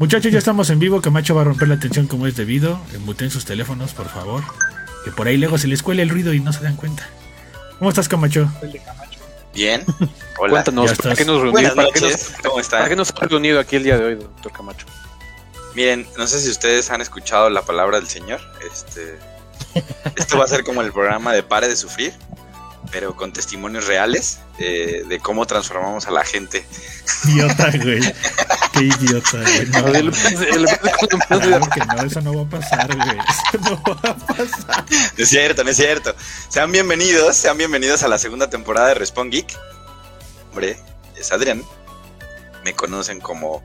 Muchachos, ya estamos en vivo. Camacho va a romper la atención como es debido. Muten sus teléfonos, por favor. Que por ahí luego se les cuele el ruido y no se dan cuenta. ¿Cómo estás, Camacho? Bien. Hola. Cuéntanos, ¿para qué nos reunimos? ¿Para, qué nos, ¿Cómo ¿Para qué nos hemos reunido aquí el día de hoy, doctor Camacho? Miren, no sé si ustedes han escuchado la palabra del Señor. Este, esto va a ser como el programa de Pare de Sufrir pero con testimonios reales eh, de cómo transformamos a la gente. Idiota, güey. Qué idiota, güey. No, el, que no, eso no va a pasar, güey. Eso no va a pasar. No es cierto, no es cierto. Sean bienvenidos, sean bienvenidos a la segunda temporada de Respawn Geek. Hombre, es Adrián. Me conocen como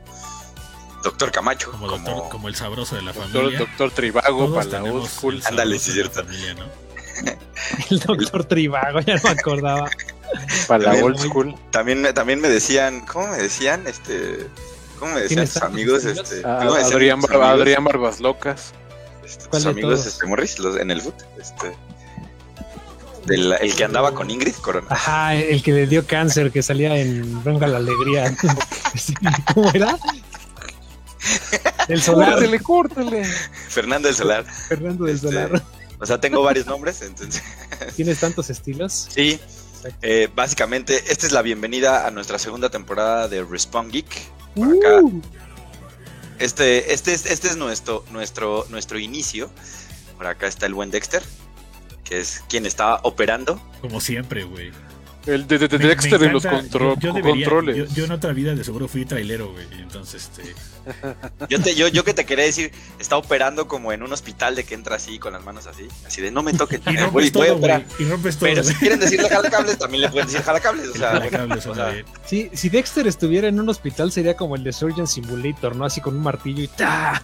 Doctor Camacho. Como, doctor, como... el sabroso de la familia. Doctor Trivago, para la old school. Ándale, sí es cierto. Familia, ¿no? El doctor Trivago, ya no me acordaba. Para la old school. También, también me decían, ¿cómo me decían? Este, ¿Cómo me decían sus amigos? Este, ah, Adrián, Adrián, Barbas Locas. Este, sus amigos este, Morris, los, en el foot. Este, del, el que andaba con Ingrid Corona. Ajá, el que le dio cáncer, que salía en Venga la Alegría. ¿Cómo era? El Solar. Córtele, córtele. Fernando del Solar. Fernando del este, Solar. O sea, tengo varios nombres, entonces. ¿Tienes tantos estilos? Sí. Eh, básicamente, esta es la bienvenida a nuestra segunda temporada de Respawn Geek. Por acá. Uh. Este, este, es, este es nuestro, nuestro, nuestro inicio. Por acá está el buen Dexter, que es quien está operando. Como siempre, güey. El de, Dexter de los controles. Yo, en otra vida de seguro fui trailero, güey. Entonces, este. Yo, te, yo, yo que te quería decir, está operando como en un hospital de que entra así, con las manos así. Así de no me toques. y rompes todo, Y rompes todo. Pero si quieren decirle jalacables, también le pueden decir jalacables. O sea, si, si Dexter estuviera en un hospital, sería como el de Surgeon Simulator, ¿no? Así con un martillo y ¡ta!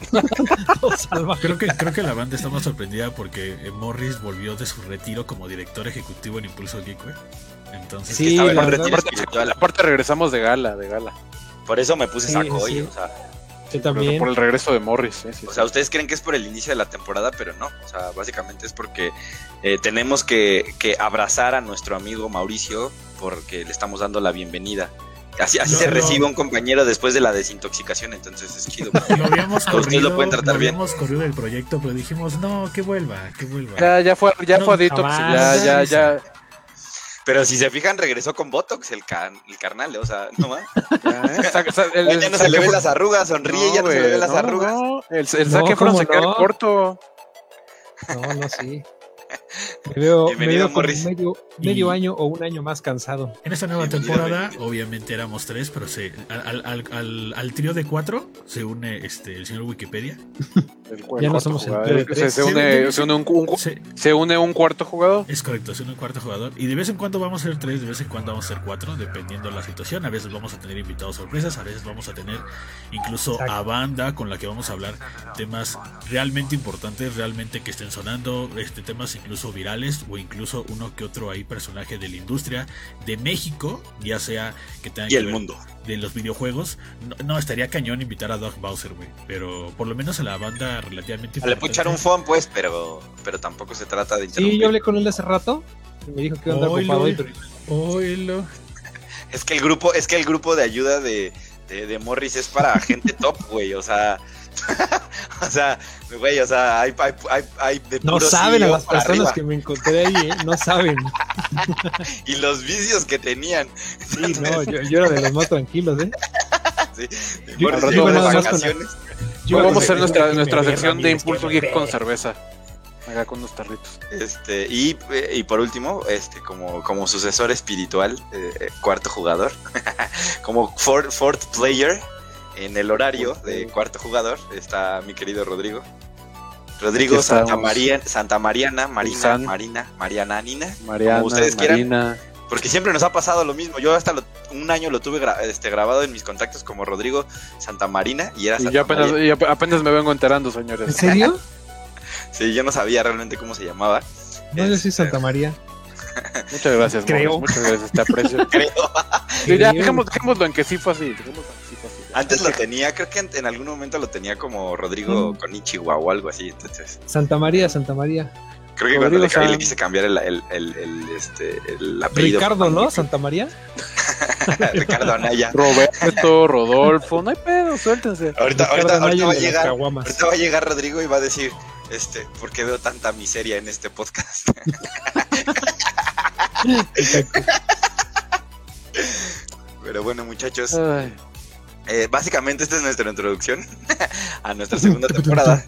creo que, creo que la banda está más sorprendida porque eh, Morris volvió de su retiro como director ejecutivo en Impulso Geek, güey. Entonces, sí, la verdad, aparte, regresamos de gala, de gala. Por eso me puse saco hoy, o sea. Yo también. Por el regreso de Morris. o sea, ustedes creen que es por el inicio de la temporada, pero no. O sea, básicamente es porque eh, tenemos que, que, abrazar a nuestro amigo Mauricio porque le estamos dando la bienvenida. Así, así se recibe un compañero después de la desintoxicación, entonces es chido. Lo habíamos corrido, lo pueden tratar bien. habíamos corrido del proyecto, pero dijimos, no, que vuelva, que vuelva. Ya, ya fue, ya fue a detox, ya, ya, ya, pero si se fijan, regresó con Botox el, el carnal, o sea, no más. ya no se le ven las arrugas, sonríe, ya no se le ven las arrugas. el, el saque se queda corto. No, no, sí. Me veo, medio, medio año o un año más cansado. En esta nueva temporada, obviamente éramos tres, pero se, al, al, al, al, trío de cuatro se une este el señor Wikipedia. ya no somos el trío de tres. Se, une, se, une un, se, une un cuarto jugador. Es correcto, se une un cuarto jugador. Y de vez en cuando vamos a ser tres, de vez en cuando vamos a ser cuatro, dependiendo de la situación. A veces vamos a tener invitados sorpresas, a veces vamos a tener incluso a banda con la que vamos a hablar temas realmente importantes, realmente que estén sonando, este temas incluso virales o incluso uno que otro ahí personaje de la industria de México, ya sea que tenga y el mundo. de los videojuegos. No, estaría cañón invitar a Doug Bowser, güey, pero por lo menos a la banda relativamente Le puedo echar un phone, pues, pero pero tampoco se trata de Sí, yo hablé con él hace rato y me dijo que iba a andar ocupado hoy, pero... Es que el grupo es que el grupo de ayuda de de, de Morris es para gente top, güey, o sea, o sea, güey, o sea, hay, hay, hay de No saben a las personas que me encontré ahí, ¿eh? No saben. y los vicios que tenían. Sí, no, yo, yo, era de los más tranquilos, ¿eh? sí, yo, yo, de vacaciones. Yo vamos a hacer nuestra, nuestra sección de Impulso Geek con cerveza. Acá con unos tarritos. Este, y, y por último, este, como, como sucesor espiritual, eh, cuarto jugador, como fourth, fourth player, en el horario de cuarto jugador está mi querido Rodrigo. Rodrigo Santa María, Santa Mariana, Marina, Marina, Mariana Nina, Mariana, como ustedes quieran. Porque siempre nos ha pasado lo mismo. Yo hasta un año lo tuve este, grabado en mis contactos como Rodrigo Santa Marina y era Santa y yo apenas, apenas me vengo enterando, señores. ¿En serio? sí, yo no sabía realmente cómo se llamaba. No, yo soy este, Santa María. Muchas gracias, Creo. muchas gracias, te aprecio. Creo. ya, dejémoslo en que sí fue así. Antes lo tenía, creo que en, algún momento lo tenía como Rodrigo mm. con Ichiwa o algo así. Entonces. Santa María, Santa María. Creo que cuando le, le, quise cambiar el, el, el, este, el apellido. Ricardo, ¿no? Santa María. Ricardo Anaya. Roberto, Rodolfo, no hay pedo, suéltense. Ahorita, ahorita, ahorita, va a llegar, ahorita va a llegar Rodrigo y va a decir, este, ¿por qué veo tanta miseria en este podcast? Pero bueno, muchachos. Eh, básicamente esta es nuestra introducción a nuestra segunda temporada.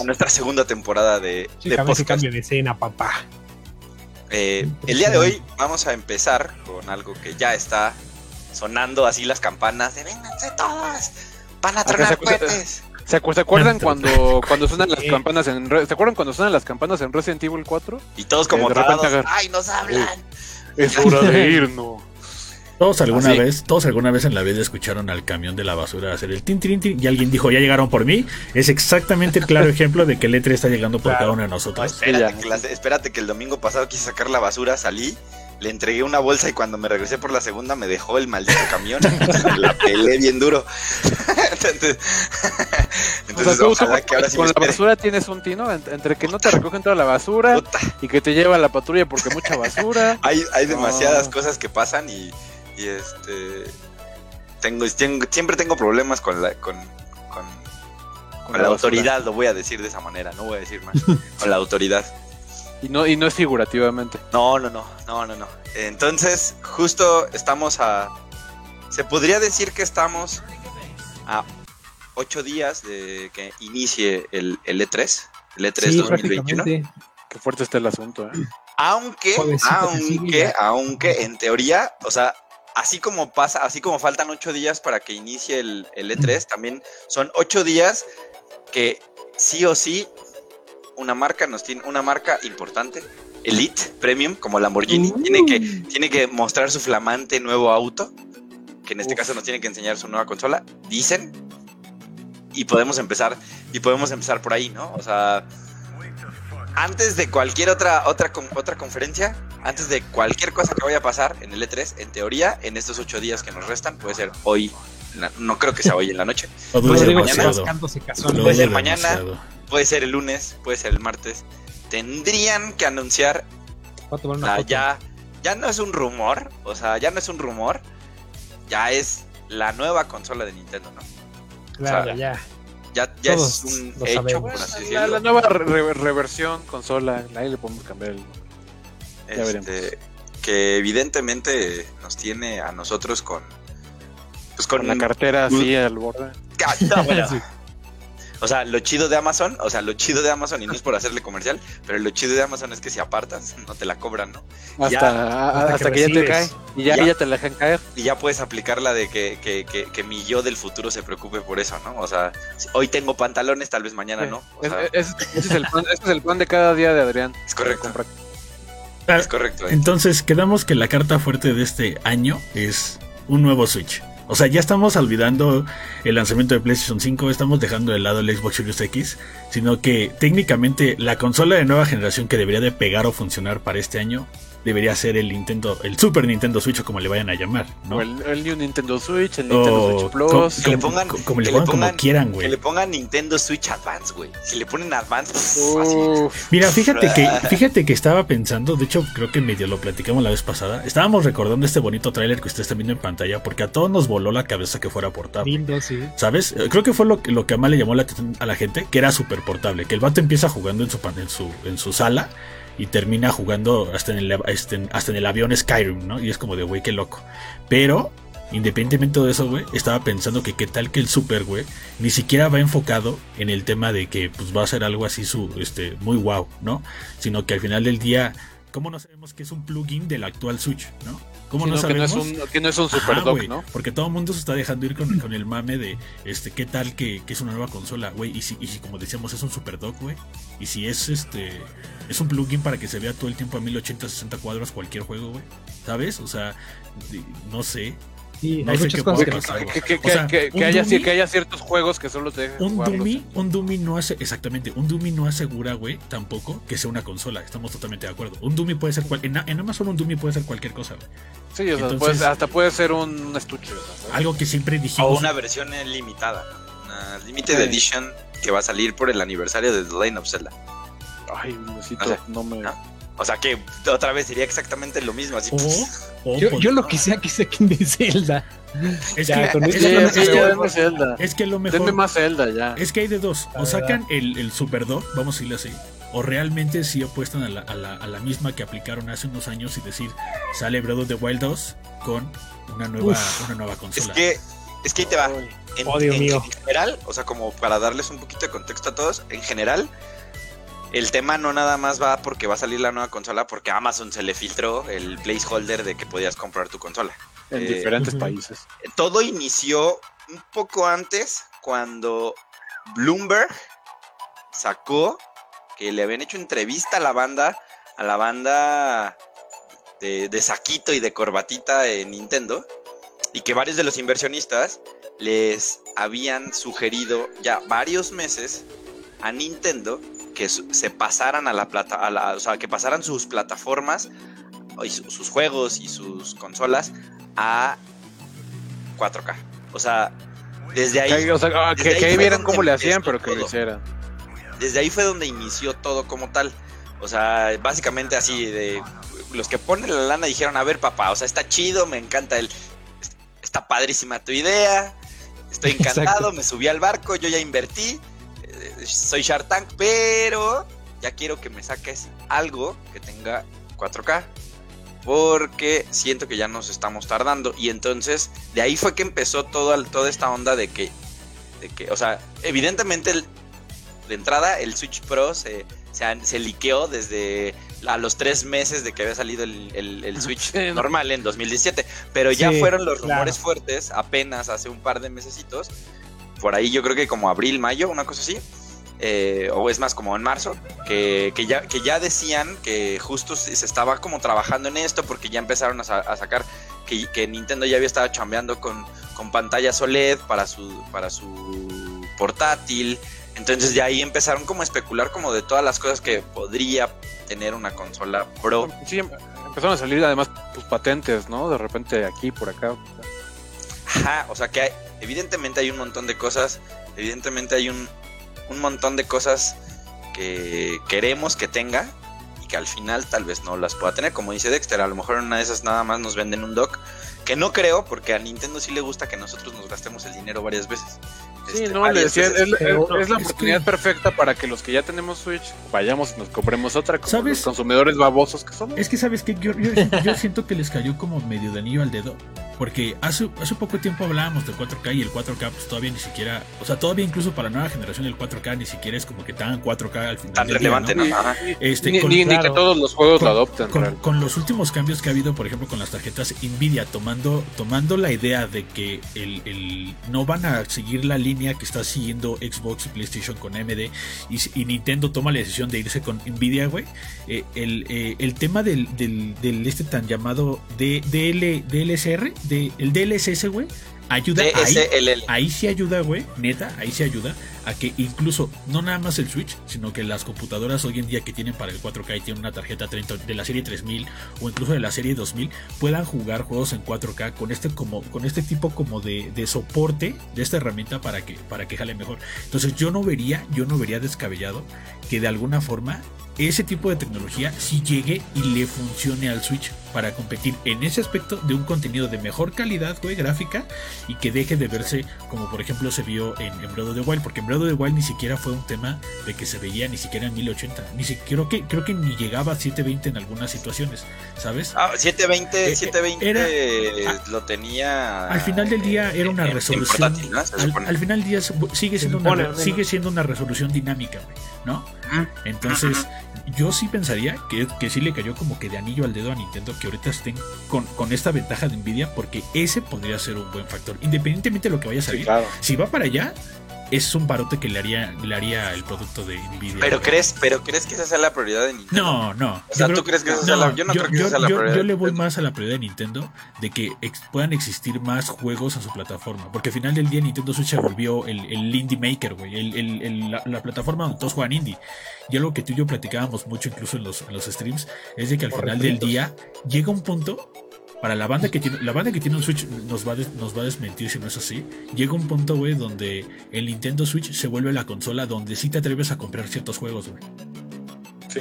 a nuestra segunda temporada de, de podcast. cambio de escena, papá. Eh, el día de hoy vamos a empezar con algo que ya está sonando así las campanas de vénganse todas, van a tronar cohetes. ¿Se, acuerdan cuando, cuando suenan las campanas en ¿Se acuerdan cuando suenan las campanas en Resident Evil 4? Y todos como de ¡ay, nos hablan! Es hora de irnos. Todos alguna vez, todos alguna vez en la vida escucharon al camión de la basura hacer el tin, tin, tin y alguien dijo, ya llegaron por mí. Es exactamente el claro ejemplo de que el E3 está llegando por cada uno de nosotros. espérate, que el domingo pasado quise sacar la basura, salí, le entregué una bolsa y cuando me regresé por la segunda me dejó el maldito camión. la pelé bien duro. entonces, entonces que ahora sí Con la basura tienes un tino entre que no te recogen toda la basura y que te lleva la patrulla porque mucha basura. hay, hay demasiadas cosas que pasan y y este. Tengo, siempre tengo problemas con la, con, con, la, autoridad, lo voy a decir de esa manera, no voy a decir más. con la autoridad. Y no, y no es figurativamente. No, no, no, no, no, no. Entonces, justo estamos a. Se podría decir que estamos a ocho días de que inicie el, el E3, el E3 2021. Qué fuerte está el asunto, ¿eh? Aunque, aunque, aunque en teoría, o sea, así como pasa, así como faltan ocho días para que inicie el, E3, también son ocho días que sí o sí una marca nos tiene, una marca importante, Elite Premium, como Lamborghini, tiene, que, tiene que mostrar su flamante nuevo auto, que en este caso nos tiene que enseñar su nueva consola, dicen, y podemos empezar, y podemos empezar por ahí, ¿no? O sea, antes de cualquier otra, otra, otra conferencia, antes de cualquier cosa que vaya a pasar en el E3, en teoría, en estos ocho días que nos restan, puede ser hoy, no creo que sea hoy en la noche, puede ser mañana, puede ser mañana, puede ser el lunes, puede ser el martes. Tendrían que anunciar, ya, ya no es un rumor, o sea, ya no es un rumor, ya es la nueva consola de Nintendo, ¿no? Claro, ya ya, ya es un hecho, por así decirlo. La, nueva reversión consola, ahí le podemos cambiar el. Este, que evidentemente nos tiene a nosotros con. Pues con, la cartera así al borde. O sea, lo chido de Amazon, o sea, lo chido de Amazon, y no es por hacerle comercial, pero lo chido de Amazon es que si apartas, no te la cobran, ¿no? Hasta, hasta, que, ya te cae. Y ya, ya, te la dejan caer. Y ya puedes aplicar la de que, que, que, que, mi yo del futuro se preocupe por eso, ¿no? O sea, hoy tengo pantalones, tal vez mañana no. ese, es el plan, es el plan de cada día de Adrián. Es correcto. es correcto. Entonces, quedamos que la carta fuerte de este año es un nuevo Switch. O sea, ya estamos olvidando el lanzamiento de PlayStation 5, estamos dejando de lado el Xbox Series X, sino que técnicamente la consola de nueva generación que debería de pegar o funcionar para este año debería ser el Nintendo, el Super Nintendo Switch o como le vayan a llamar, ¿no? O el, New Nintendo Switch, el Nintendo Switch Plus. que le pongan, como, le pongan, como quieran, güey. Que le pongan Nintendo Switch Advance, güey. Si le ponen Advance, Mira, fíjate que, fíjate que estaba pensando, de hecho creo que medio lo platicamos la vez pasada. Estábamos recordando este bonito tráiler que ustedes están viendo en pantalla, porque a todos nos voló la cabeza que fuera portable. ¿Sabes? Eh, creo que fue lo, lo que más le llamó la atención a la gente, que era súper portable. Que el vato empieza jugando en su, en su, en su sala y termina jugando hasta en, el, este, hasta en el avión Skyrim, ¿no? Y es como de, güey, qué loco. Pero, independientemente de eso, güey, estaba pensando que qué tal que el Super, güey, ni siquiera va enfocado en el tema de que pues va a ser algo así su, este, muy wow, ¿no? Sino que al final del día, ¿cómo no sabemos que es un plugin del actual Switch, ¿no? ¿Cómo no sabemos? Que no es un, super dock, ¿no? Porque todo el mundo se está dejando ir con, el mame de este qué tal que, es una nueva consola, güey. Y si, y si como decíamos es un super dock, güey. Y si es este es un plugin para que se vea todo el tiempo a 1080 60 cuadros cualquier juego, güey. ¿Sabes? O sea, no sé. Sí, no hay muchas cosas que, que, haya, que, haya, ciertos juegos que solo te dejan un Dumi, un Dumi no hace, exactamente, un Dumi no asegura, güey, tampoco que sea una consola. Estamos totalmente de acuerdo. Un Dumi puede ser cual, en, en, Amazon un Dumi puede ser cualquier cosa, güey. Sí, o sea, hasta puede ser un estuche. Algo que siempre dijimos. O una versión limitada, una limited edition que va a salir por el aniversario de The Lane of Zelda. Ay, necesito, no me. O sea que otra vez sería exactamente lo mismo. Así, yo, lo que sea que saquen de Zelda. Es, que, es, que, lo mejor. más Zelda ya. Es que hay de dos. O sacan el, el Super Dog, vamos a irle así. O realmente sí apuestan a la, a, la, a la, misma que aplicaron hace unos años y decir, sale Breath of the Wild 2 con una nueva, una nueva consola. Es que, es que ahí te va. En, oh, en general, o sea, como para darles un poquito de contexto a todos, en general, el tema no nada más va porque va a salir la nueva consola, porque Amazon se le filtró el placeholder de que podías comprar tu consola. En eh, diferentes países. Todo inició un poco antes cuando Bloomberg sacó que le habían hecho entrevista a la banda, a la banda de, de saquito y de corbatita en Nintendo, y que varios de los inversionistas les habían sugerido ya varios meses a Nintendo que se pasaran a la plata, o sea, que pasaran sus plataformas, y sus juegos y sus consolas a 4K. O sea, desde ahí. Ah, que, ahí vieran cómo le hacían, pero que lo hiciera. Desde ahí fue donde inició todo como tal. O sea, básicamente así de los que ponen la lana dijeron, a ver papá, o sea, está chido, me encanta el, está padrísima tu idea, estoy encantado, me subí al barco, yo ya invertí, soy Shark Tank, pero ya quiero que me saques algo que tenga 4K. Porque siento que ya nos estamos tardando. Y entonces, de ahí fue que empezó todo, toda esta onda de que, de que, o sea, evidentemente de entrada el Switch Pro se, se, liqueó desde a los tres meses de que había salido el, Switch normal en 2017. Pero ya fueron los rumores fuertes apenas hace un par de mesecitos. Por ahí yo creo que como abril, mayo, una cosa así eh, o es más como en marzo, que, ya, que ya decían que justo se estaba como trabajando en esto porque ya empezaron a, sacar que, Nintendo ya había estado chambeando con, con pantallas OLED para su, para su portátil. Entonces ya ahí empezaron como a especular como de todas las cosas que podría tener una consola Pro. Sí, empezaron a salir además pues, patentes, ¿no? De repente aquí, por acá. Ajá, o sea que evidentemente hay un montón de cosas, evidentemente hay un, un montón de cosas que queremos que tenga y que al final tal vez no las pueda tener. Como dice Dexter, a lo mejor una de esas nada más nos venden un dock, que no creo, porque a Nintendo sí le gusta que nosotros nos gastemos el dinero varias veces. Sí, este, no, le decía, es, la oportunidad perfecta para que los que ya tenemos Switch vayamos y nos compremos otra, como ¿Sabes? los consumidores babosos que somos. Es que, ¿sabes que yo, yo, siento que les cayó como medio de anillo al dedo, porque hace, hace poco tiempo hablábamos del 4K y el 4K pues todavía ni siquiera, o sea, todavía incluso para la nueva generación el 4K ni siquiera es como que tan 4K al final Tan relevante, ¿no? Este, ni, que todos los juegos lo adopten. Con, los últimos cambios que ha habido, por ejemplo, con las tarjetas Nvidia, tomando, tomando la idea de que el, el no van a seguir la línea que está siguiendo Xbox y PlayStation con AMD y, Nintendo toma la decisión de irse con Nvidia, güey. Eh, eh, el, tema del, del, este tan llamado DL, DLSR, de, el DLSS, güey, ayuda ahí, ahí sí ayuda, güey, neta, ahí sí ayuda a que incluso no nada más el Switch, sino que las computadoras hoy en día que tienen para el 4K y tienen una tarjeta 30 de la serie 3000 o incluso de la serie 2000 puedan jugar juegos en 4K con este como con este tipo como de, de soporte de esta herramienta para que para que jale mejor. Entonces yo no vería, yo no vería descabellado que de alguna forma ese tipo de tecnología si llegue y le funcione al Switch para competir en ese aspecto de un contenido de mejor calidad, güey, gráfica y que deje de verse como por ejemplo se vio en, en Breath of the Wild, porque en Breath of the Wild ni siquiera fue un tema de que se veía ni siquiera en 1080, ni siquiera creo que creo que ni llegaba a 720 en algunas situaciones, ¿sabes? Ah, 720, 720 eh, ah, lo tenía Al final del día era una resolución al, final del día sigue siendo una, sigue siendo una resolución dinámica, ¿no? Entonces, yo sí pensaría que, que sí le cayó como que de anillo al dedo a Nintendo que ahorita estén con, con esta ventaja de Nvidia, porque ese podría ser un buen factor. Independientemente de lo que vaya a salir, si va para allá, es un barote que le haría, le haría el producto de Nvidia. Pero crees, pero crees que esa sea la prioridad de Nintendo. No, no. O sea, ¿tú crees que esa sea la, yo no creo que esa sea la prioridad. Yo le voy más a la prioridad de Nintendo de que puedan existir más juegos a su plataforma. Porque al final del día Nintendo Switch se volvió el, el indie maker, güey. El, el, la, la, plataforma donde todos juegan indie. Y algo que tú y yo platicábamos mucho incluso en los, en los streams es de que al final del día llega un punto para la banda que tiene la banda que tiene un Switch nos va, a nos va a desmentir si no es así. Llega un punto, güey, donde el Nintendo Switch se vuelve la consola donde sí te atreves a comprar ciertos juegos, güey.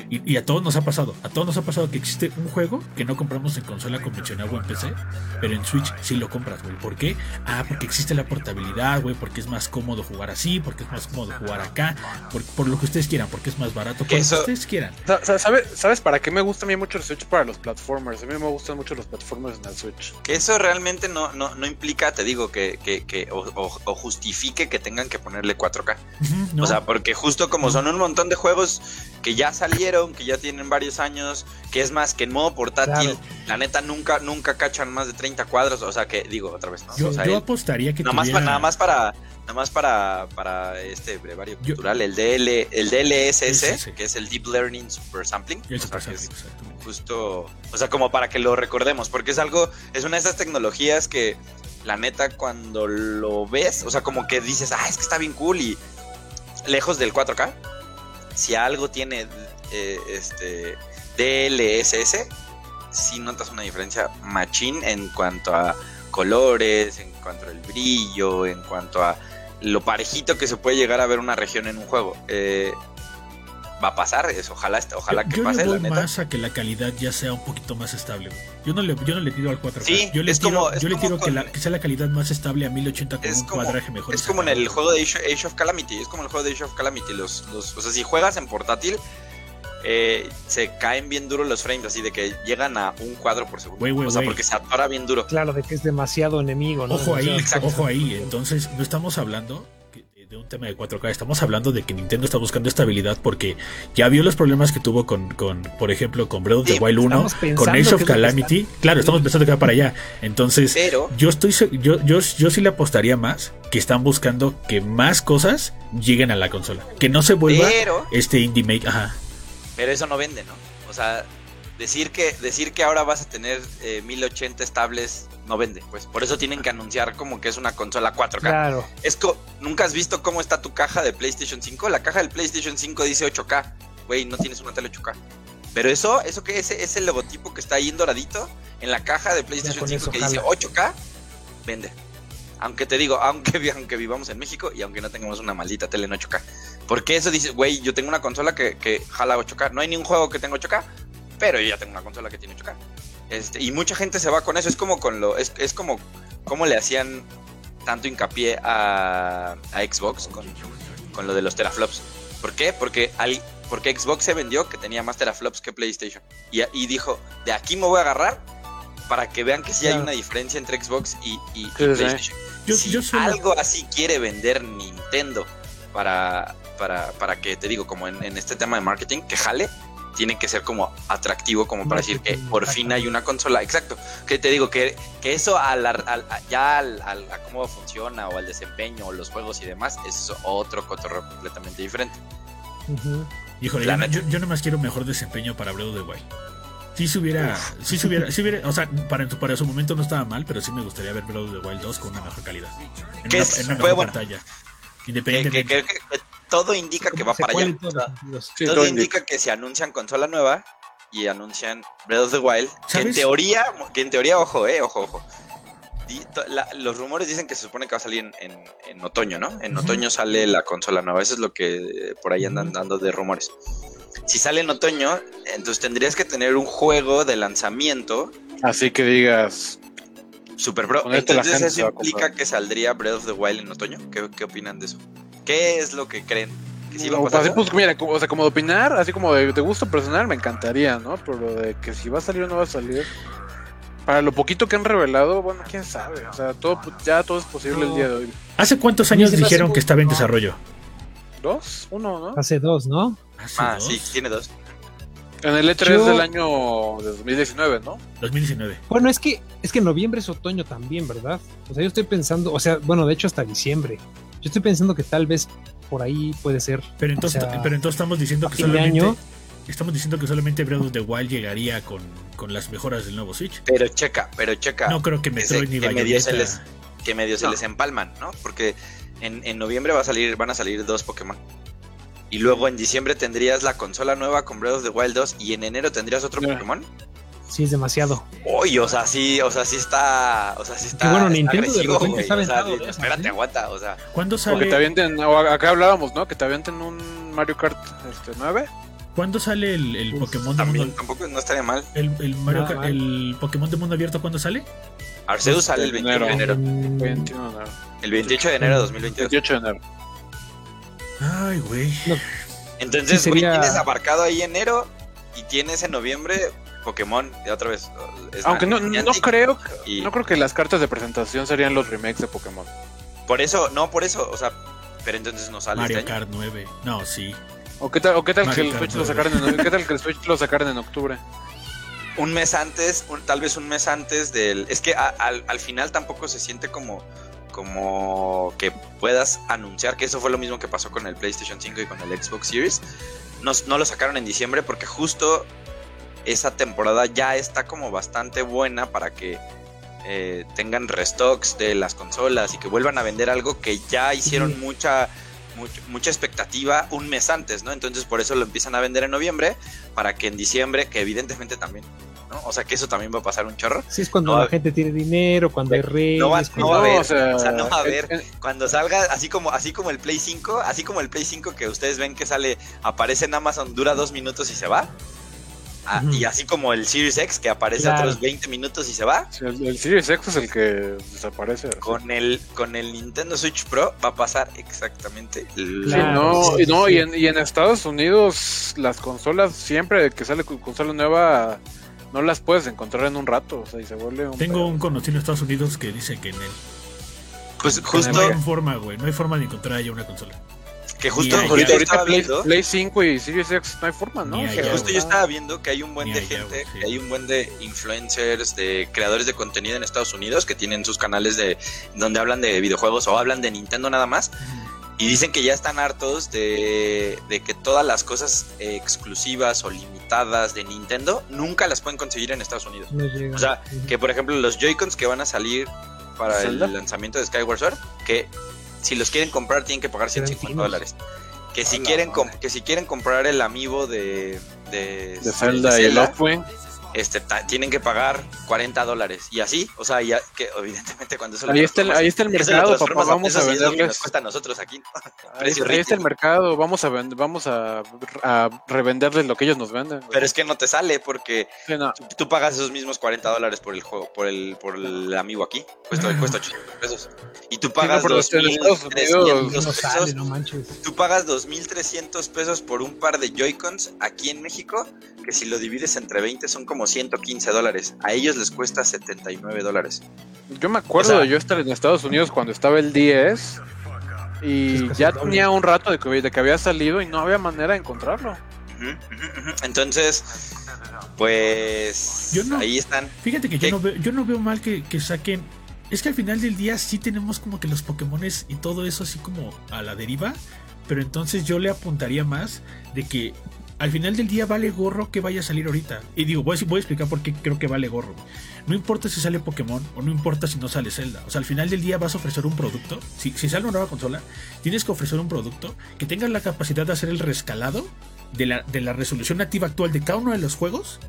Y, a todos nos ha pasado. A todos nos ha pasado que existe un juego que no compramos en consola convencional o en PC, pero en Switch sí lo compras, güey. ¿Por qué? Ah, porque existe la portabilidad, güey. Porque es más cómodo jugar así, porque es más cómodo jugar acá. Por, lo que ustedes quieran, porque es más barato. Por lo que ustedes quieran. ¿Sabes, ¿Sabes para qué me gusta a mí mucho el Switch para los platformers? A mí me gustan mucho los platformers en el Switch. Que eso realmente no, no, no implica, te digo, que, que, que o, justifique que tengan que ponerle 4K. O sea, porque justo como son un montón de juegos que ya salieron, que ya tienen varios años, que es más que en modo portátil, la neta nunca nunca cachan más de 30 cuadros, o sea que digo otra vez, ¿no? Yo, apostaría que nada más para nada más para nada más para, para este brevario cultural, el DL el DLSS, que es el Deep Learning Super Sampling, justo, o sea, como para que lo recordemos, porque es algo es una de esas tecnologías que la neta cuando lo ves, o sea, como que dices, "Ah, es que está bien cool" y lejos del 4K si algo tiene eh, este DLSS, si notas una diferencia machín en cuanto a colores, en cuanto al brillo, en cuanto a lo parejito que se puede llegar a ver una región en un juego. Eh, va a pasar eso, ojalá, ojalá que pase. Yo le más a que la calidad ya sea un poquito más estable. Yo no le, yo no le tiro al 4K. yo le tiro, yo le tiro que, la, que, sea la calidad más estable a 1080 con un cuadraje mejor. Es como en el juego de Age, of Calamity, es como el juego de Age of Calamity. Los, los, o sea, si juegas en portátil, eh, se caen bien duro los frames, así de que llegan a un cuadro por segundo. o sea, porque se atora bien duro. Claro, de que es demasiado enemigo, ¿no? Ojo ahí, ojo ahí. Entonces, no estamos hablando de un tema de 4K, estamos hablando de que Nintendo está buscando estabilidad porque ya vio los problemas que tuvo con, con por ejemplo, con Breath of the Wild 1, con Age of Calamity. Claro, estamos pensando que va para allá. Entonces, yo estoy yo, yo, yo sí le apostaría más que están buscando que más cosas lleguen a la consola. Que no se vuelva este indie make. Ajá. Pero eso no vende, ¿no? O sea, decir que, decir que ahora vas a tener 1080 eh, estables no vende, pues por eso tienen que anunciar como que es una consola 4K. Claro. Es ¿Nunca has visto cómo está tu caja de PlayStation 5? La caja del PlayStation 5 dice 8K. Güey, no tienes una tele 8K. Pero eso, eso que es, es el logotipo que está ahí en doradito en la caja de PlayStation 5 que dice 8K, vende. Aunque te digo, aunque, aunque vivamos en México y aunque no tengamos una maldita tele en 8K. Porque eso dice, güey, yo tengo una consola que, que jala 8K. No hay ni un juego que tenga 8K, pero yo ya tengo una consola que tiene 8K. Este, y mucha gente se va con eso. Es como con lo. Es, es como. Como le hacían tanto hincapié a, a Xbox con, con, lo de los teraflops. ¿Por qué? Porque, al, porque Xbox se vendió que tenía más teraflops que PlayStation. Y, y dijo: De aquí me voy a agarrar para que vean que sí hay una diferencia entre Xbox y, y, PlayStation. si algo así quiere vender Nintendo para, para, para que te digo, como en, en este tema de marketing, que jale, tiene que ser como atractivo como para decir que por fin hay una consola. Exacto. Que te digo que, que eso al, ya al, a cómo funciona o al desempeño o los juegos y demás es otro cotorreo completamente diferente. Híjole, yo, yo, nomás quiero mejor desempeño para Breath of the Wild. Si se hubiera, si se hubiera, si hubiera, o sea, para, para su momento no estaba mal, pero sí me gustaría ver Breath of the Wild 2 con una mejor calidad. En, una, en una mejor pantalla. Independientemente todo indica que va para allá. todo, indica que se anuncian consola nueva y anuncian Breath of the Wild, que en teoría, que en teoría, ojo, eh, ojo, ojo. los rumores dicen que se supone que va a salir en, otoño, ¿no? En otoño sale la consola nueva. Eso es lo que por ahí andan dando de rumores. Si sale en otoño, entonces tendrías que tener un juego de lanzamiento. Así que digas. Super Pro. Entonces eso implica que saldría Breath of the Wild en otoño. ¿Qué, qué opinan de eso? ¿Qué es lo que creen? Que sí va a pasar? pues, mira, o sea, como de opinar, así como de, gusto personal, me encantaría, ¿no? Pero de que si va a salir o no va a salir. Para lo poquito que han revelado, bueno, quién sabe. O sea, todo, ya todo es posible el día de hoy. ¿Hace cuántos años dijeron que estaba en desarrollo? ¿Dos? Uno, ¿no? Hace dos, ¿no? ah, sí, tiene dos. En el E3 del año de 2019, ¿no? 2019. Bueno, es que es que noviembre es otoño también, ¿verdad? O sea, yo estoy pensando, o sea, bueno, de hecho hasta diciembre. Yo estoy pensando que tal vez por ahí puede ser. Pero entonces, pero entonces estamos diciendo que solamente. Estamos diciendo que solamente Breath of the Wild llegaría con, con, las mejoras del nuevo Switch. Pero checa, pero checa. No creo que Metroid ni que medio se les Que medio se les empalman, ¿no? Porque en, en noviembre va a salir, van a salir dos Pokémon. Y luego en diciembre tendrías la consola nueva con Breath of the Wild 2 y en enero tendrías otro Pokémon. Sí, es demasiado. Uy, o sea, sí, o sea, sí está, o sea, sí está. Y bueno, Nintendo de repente está o espérate, aguanta, o sea. ¿Cuándo sale? que te avienten, o acá hablábamos, ¿no? Que te avienten un Mario Kart este 9 ¿Cuándo sale el, el Pokémon de También mundo tampoco no estaría mal. el, el, Mario Nada Kart- mal. el Pokémon de mundo abierto cuándo sale? Arceus sale el 21 de enero. Mm, 21 de enero. El 28 de enero de 2022. 28 de enero. Ay, güey. Entonces, Sí, güey, tienes abarcado ahí enero y tienes en noviembre Pokémon, de otra vez. es Aunque no, no creo, y- no creo que las cartas de presentación serían los remakes de Pokémon. Por eso, no, por eso, o sea, pero entonces no sale Mario este año. Kart 9. No, sí. ¿O qué tal, o qué tal que el Kart Switch lo sacaran en, qué tal que el Switch lo sacaran en octubre? Un mes antes, un- tal vez un mes antes del... Es que a- al, al final tampoco se siente como, como que puedas anunciar que eso fue lo mismo que pasó con el PlayStation 5 y con el Xbox Series. No, no lo sacaron en diciembre porque justo esa temporada ya está como bastante buena para que eh, tengan restocks de las consolas y que vuelvan a vender algo que ya hicieron mucha, much- mucha expectativa un mes antes, ¿no? Entonces por eso lo empiezan a vender en noviembre para que en diciembre, que evidentemente también, ¿no? O sea que eso también va a pasar un chorro. Sí, es cuando No, la gente tiene dinero, cuando hay reyes. no va- cuando- no va a haber, o sea, o sea, no va a haber. Cuando salga, así como, así como el Play 5, así como el Play 5 que ustedes ven que sale, aparece en Amazon, dura dos minutos y se va. Ah. Y así como el Series X que aparece Claro. otros 20 minutos y se va. sí, el, el Series X es el que desaparece. Con el, con el Nintendo Switch Pro va a pasar exactamente lo Sí, Claro, no, sí, y, no sí. y, en, y en Estados Unidos las consolas, siempre que sale con consola nueva, no las puedes encontrar en un rato, o sea, y se vuelve un... Tengo un conocido en Estados Unidos que dice que en el. Pues No hay forma, güey. No hay forma de encontrar allá una consola. Que justo allá. ahorita ahorita, estaba Play, viendo. Play 5 y Series X no hay forma, ¿no? Allá, Justo yo estaba viendo que hay un buen Ni de allá, gente, sí. que hay un buen de influencers, de creadores de contenido en Estados Unidos que tienen sus canales de donde hablan de videojuegos o hablan de Nintendo nada más y dicen que ya están hartos de, de que todas las cosas eh, exclusivas o limitadas de Nintendo nunca las pueden conseguir en Estados Unidos. no. O sea, que por ejemplo los Joy-Cons que van a salir para ¿Zelda? el lanzamiento de Skyward Sword, que si los quieren comprar tienen que pagar Serán 150 finos. dólares. Que si A la quieren madre. que si quieren comprar el amiibo de de, de Zelda y el Offwing. Este ta- tienen que pagar 40 dólares y así, o sea, ya que evidentemente cuando eso lo Ahí está, el, ahí está el lo mercado, papá, vamos a lo venderles. nos cuesta a nosotros aquí. Ahí, ahí está el mercado, vamos a vend- vamos a, a revenderles lo que ellos nos venden. güey. Pero es que no te sale porque Sí, no. tú, tú pagas esos mismos 40 dólares por el juego, por el por el amigo aquí, cuesta, cuesta 800 pesos. Y tú pagas 2.300 no sale, pesos no manches. Tú pagas 2.300 pesos por un par de Joy-Cons aquí en México, que si lo divides entre 20 son como 115 dólares. A ellos les cuesta 79 dólares. Yo me acuerdo O sea- de yo estar en Estados Unidos cuando estaba el 10 y ya tenía un rato de que, de que había salido y no había manera de encontrarlo. Entonces, pues Yo no- ahí están. Fíjate que yo no, veo, yo no veo mal que, que saquen. Es que al final del día sí tenemos como que los Pokémones y todo eso así como a la deriva. Pero entonces yo le apuntaría más de que al final del día vale gorro que vaya a salir ahorita. Y digo, voy a, voy a explicar por qué creo que vale gorro. No importa si sale Pokémon o no importa si no sale Zelda. O sea, al final del día vas a ofrecer un producto. Si, si sale una nueva consola, tienes que ofrecer un producto que tenga la capacidad de hacer el rescalado de la, de la resolución nativa actual de cada uno de los juegos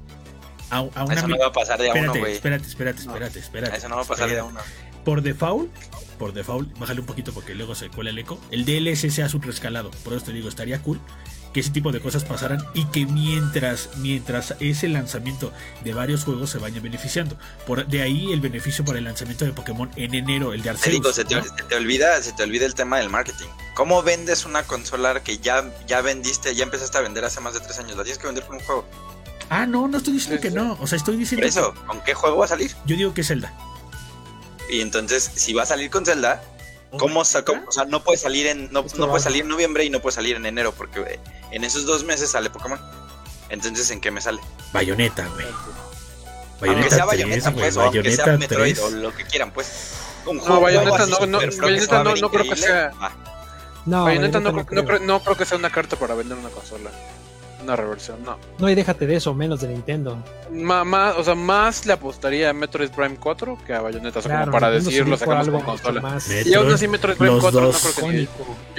a, a una Eso no va a pasar de a uno, Espérate, güey. espérate, espérate, espérate, espérate. Eso no va a pasar de a Espérate. uno. Por default, por default, bájale un poquito porque luego se cuela el eco. El DLC sea su rescalado. Por eso te digo, estaría cool que ese tipo de cosas pasaran y que mientras mientras ese lanzamiento de varios juegos se vaya beneficiando. Por de ahí el beneficio para el lanzamiento de Pokémon en enero, el de Arceus. digo, se te, ¿no? se te olvida, se te olvida el tema del marketing. ¿Cómo vendes una consola que ya, ya vendiste, ya empezaste a vender hace más de tres años? La tienes que vender con un juego. Ah, no, no estoy diciendo Sí, que sí. no. O sea, estoy Por diciendo. eso, ¿con qué juego va a salir? Yo digo que Zelda. Y entonces, si va a salir con Zelda, ¿Cómo, sa- cómo- o sea, no puede salir en no, no puede salir en noviembre y no puede salir en enero porque eh, en esos dos meses sale Pokémon. Entonces, ¿en qué me sale? Bayoneta, güey. Aunque sea 3, Bayonetta, güey, pues, o aunque sea Bayonetta Metroid 3. o lo que quieran, pues. Un No, Bayonetta así no, no, Bayonetta no- creo que sea-. No, Bayonetta no, Bayonetta creo- no, creo, no creo que sea una carta para vender una consola. Una reversión, no. No, y déjate de eso, menos de Nintendo. Ma- o sea, más le apostaría a Metroid Prime 4 que a Bayonetta, o sea, Claro, como para Nintendo por sacamos algo con consola. Y aún así Metroid Prime Los 4 no dos. creo que ni, yo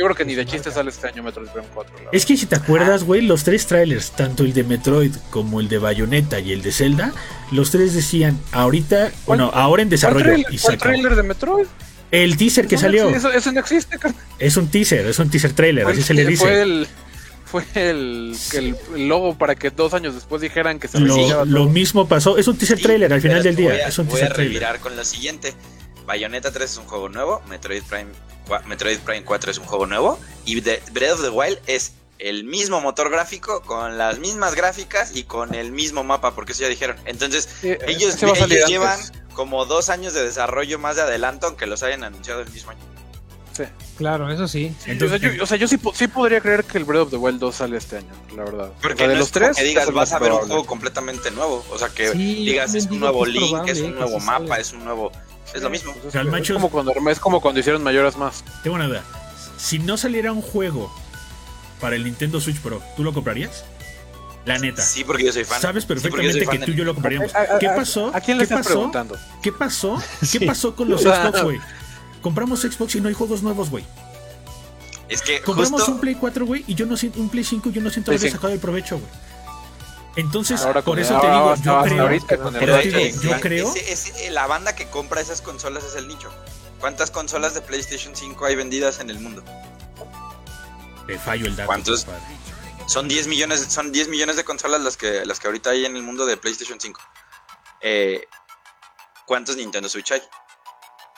creo que ni de chiste sale este año Metroid Prime 4. la Es que si te acuerdas, güey, los tres trailers, tanto el de Metroid como el de Bayonetta y el de Zelda, los tres decían ahorita, bueno, ahora en ¿Cuál desarrollo trailer, y cuál trailer de Metroid? El teaser que no salió Eso, eso no existe, carnal. es un teaser, es un teaser trailer, así se le Fue dice. el, fue el, el, logo para que dos años después dijeran que se Lo, lo mismo pasó. Es un teaser Sí, trailer al final del día. A, es un voy a trailer. revirar con lo siguiente. Bayonetta 3 es un juego nuevo, Metroid Prime, Metroid Prime 4 es un juego nuevo y The- Breath of the Wild es el mismo motor gráfico, con las mismas gráficas y con el mismo mapa, porque eso ya dijeron. Entonces, Sí, ellos, ellos llevan como dos años de desarrollo más de adelanto, aunque los hayan anunciado el mismo año. Sí. Claro, eso sí. Sí, Entonces- o sea, yo, o sea, yo sí, po- sí podría creer que el Breath of the Wild 2 sale este año, la verdad. Porque o sea, de no los tres, que digas, vas a ver un juego completamente nuevo. O sea, que Sí, digas, es un nuevo que es link, probable es un nuevo mapa, es un nuevo... Es lo mismo. Pues es, Calmachos. es como cuando, es como cuando hicieron mayoras más. Tengo una duda. Si no saliera un juego para el Nintendo Switch Pro, ¿tú lo comprarías? La neta. Sí, porque yo soy fan. Sabes Sí, perfectamente fan que tú y yo lo compraríamos. A- a- ¿Qué a- pasó? ¿A quién le ¿Qué estás pasó? preguntando? ¿Qué pasó? ¿Qué Sí. pasó con los Xbox, güey? Compramos Xbox y no hay juegos nuevos, güey. Es que Compramos justo... un Play 4, güey, y yo no siento un Play 5 y yo no siento haber 5. sacado el provecho, güey. Entonces, Ahora por con- eso te digo, yo creo, eh, yo la- creo, ese- la banda que compra esas consolas es el nicho. ¿Cuántas consolas de PlayStation 5 hay vendidas en el mundo? te fallo el dato. ¿Cuántos? Son 10 millones, son 10 millones de consolas las que, las que ahorita hay en el mundo de PlayStation 5. Eh, ¿Cuántos Nintendo Switch hay?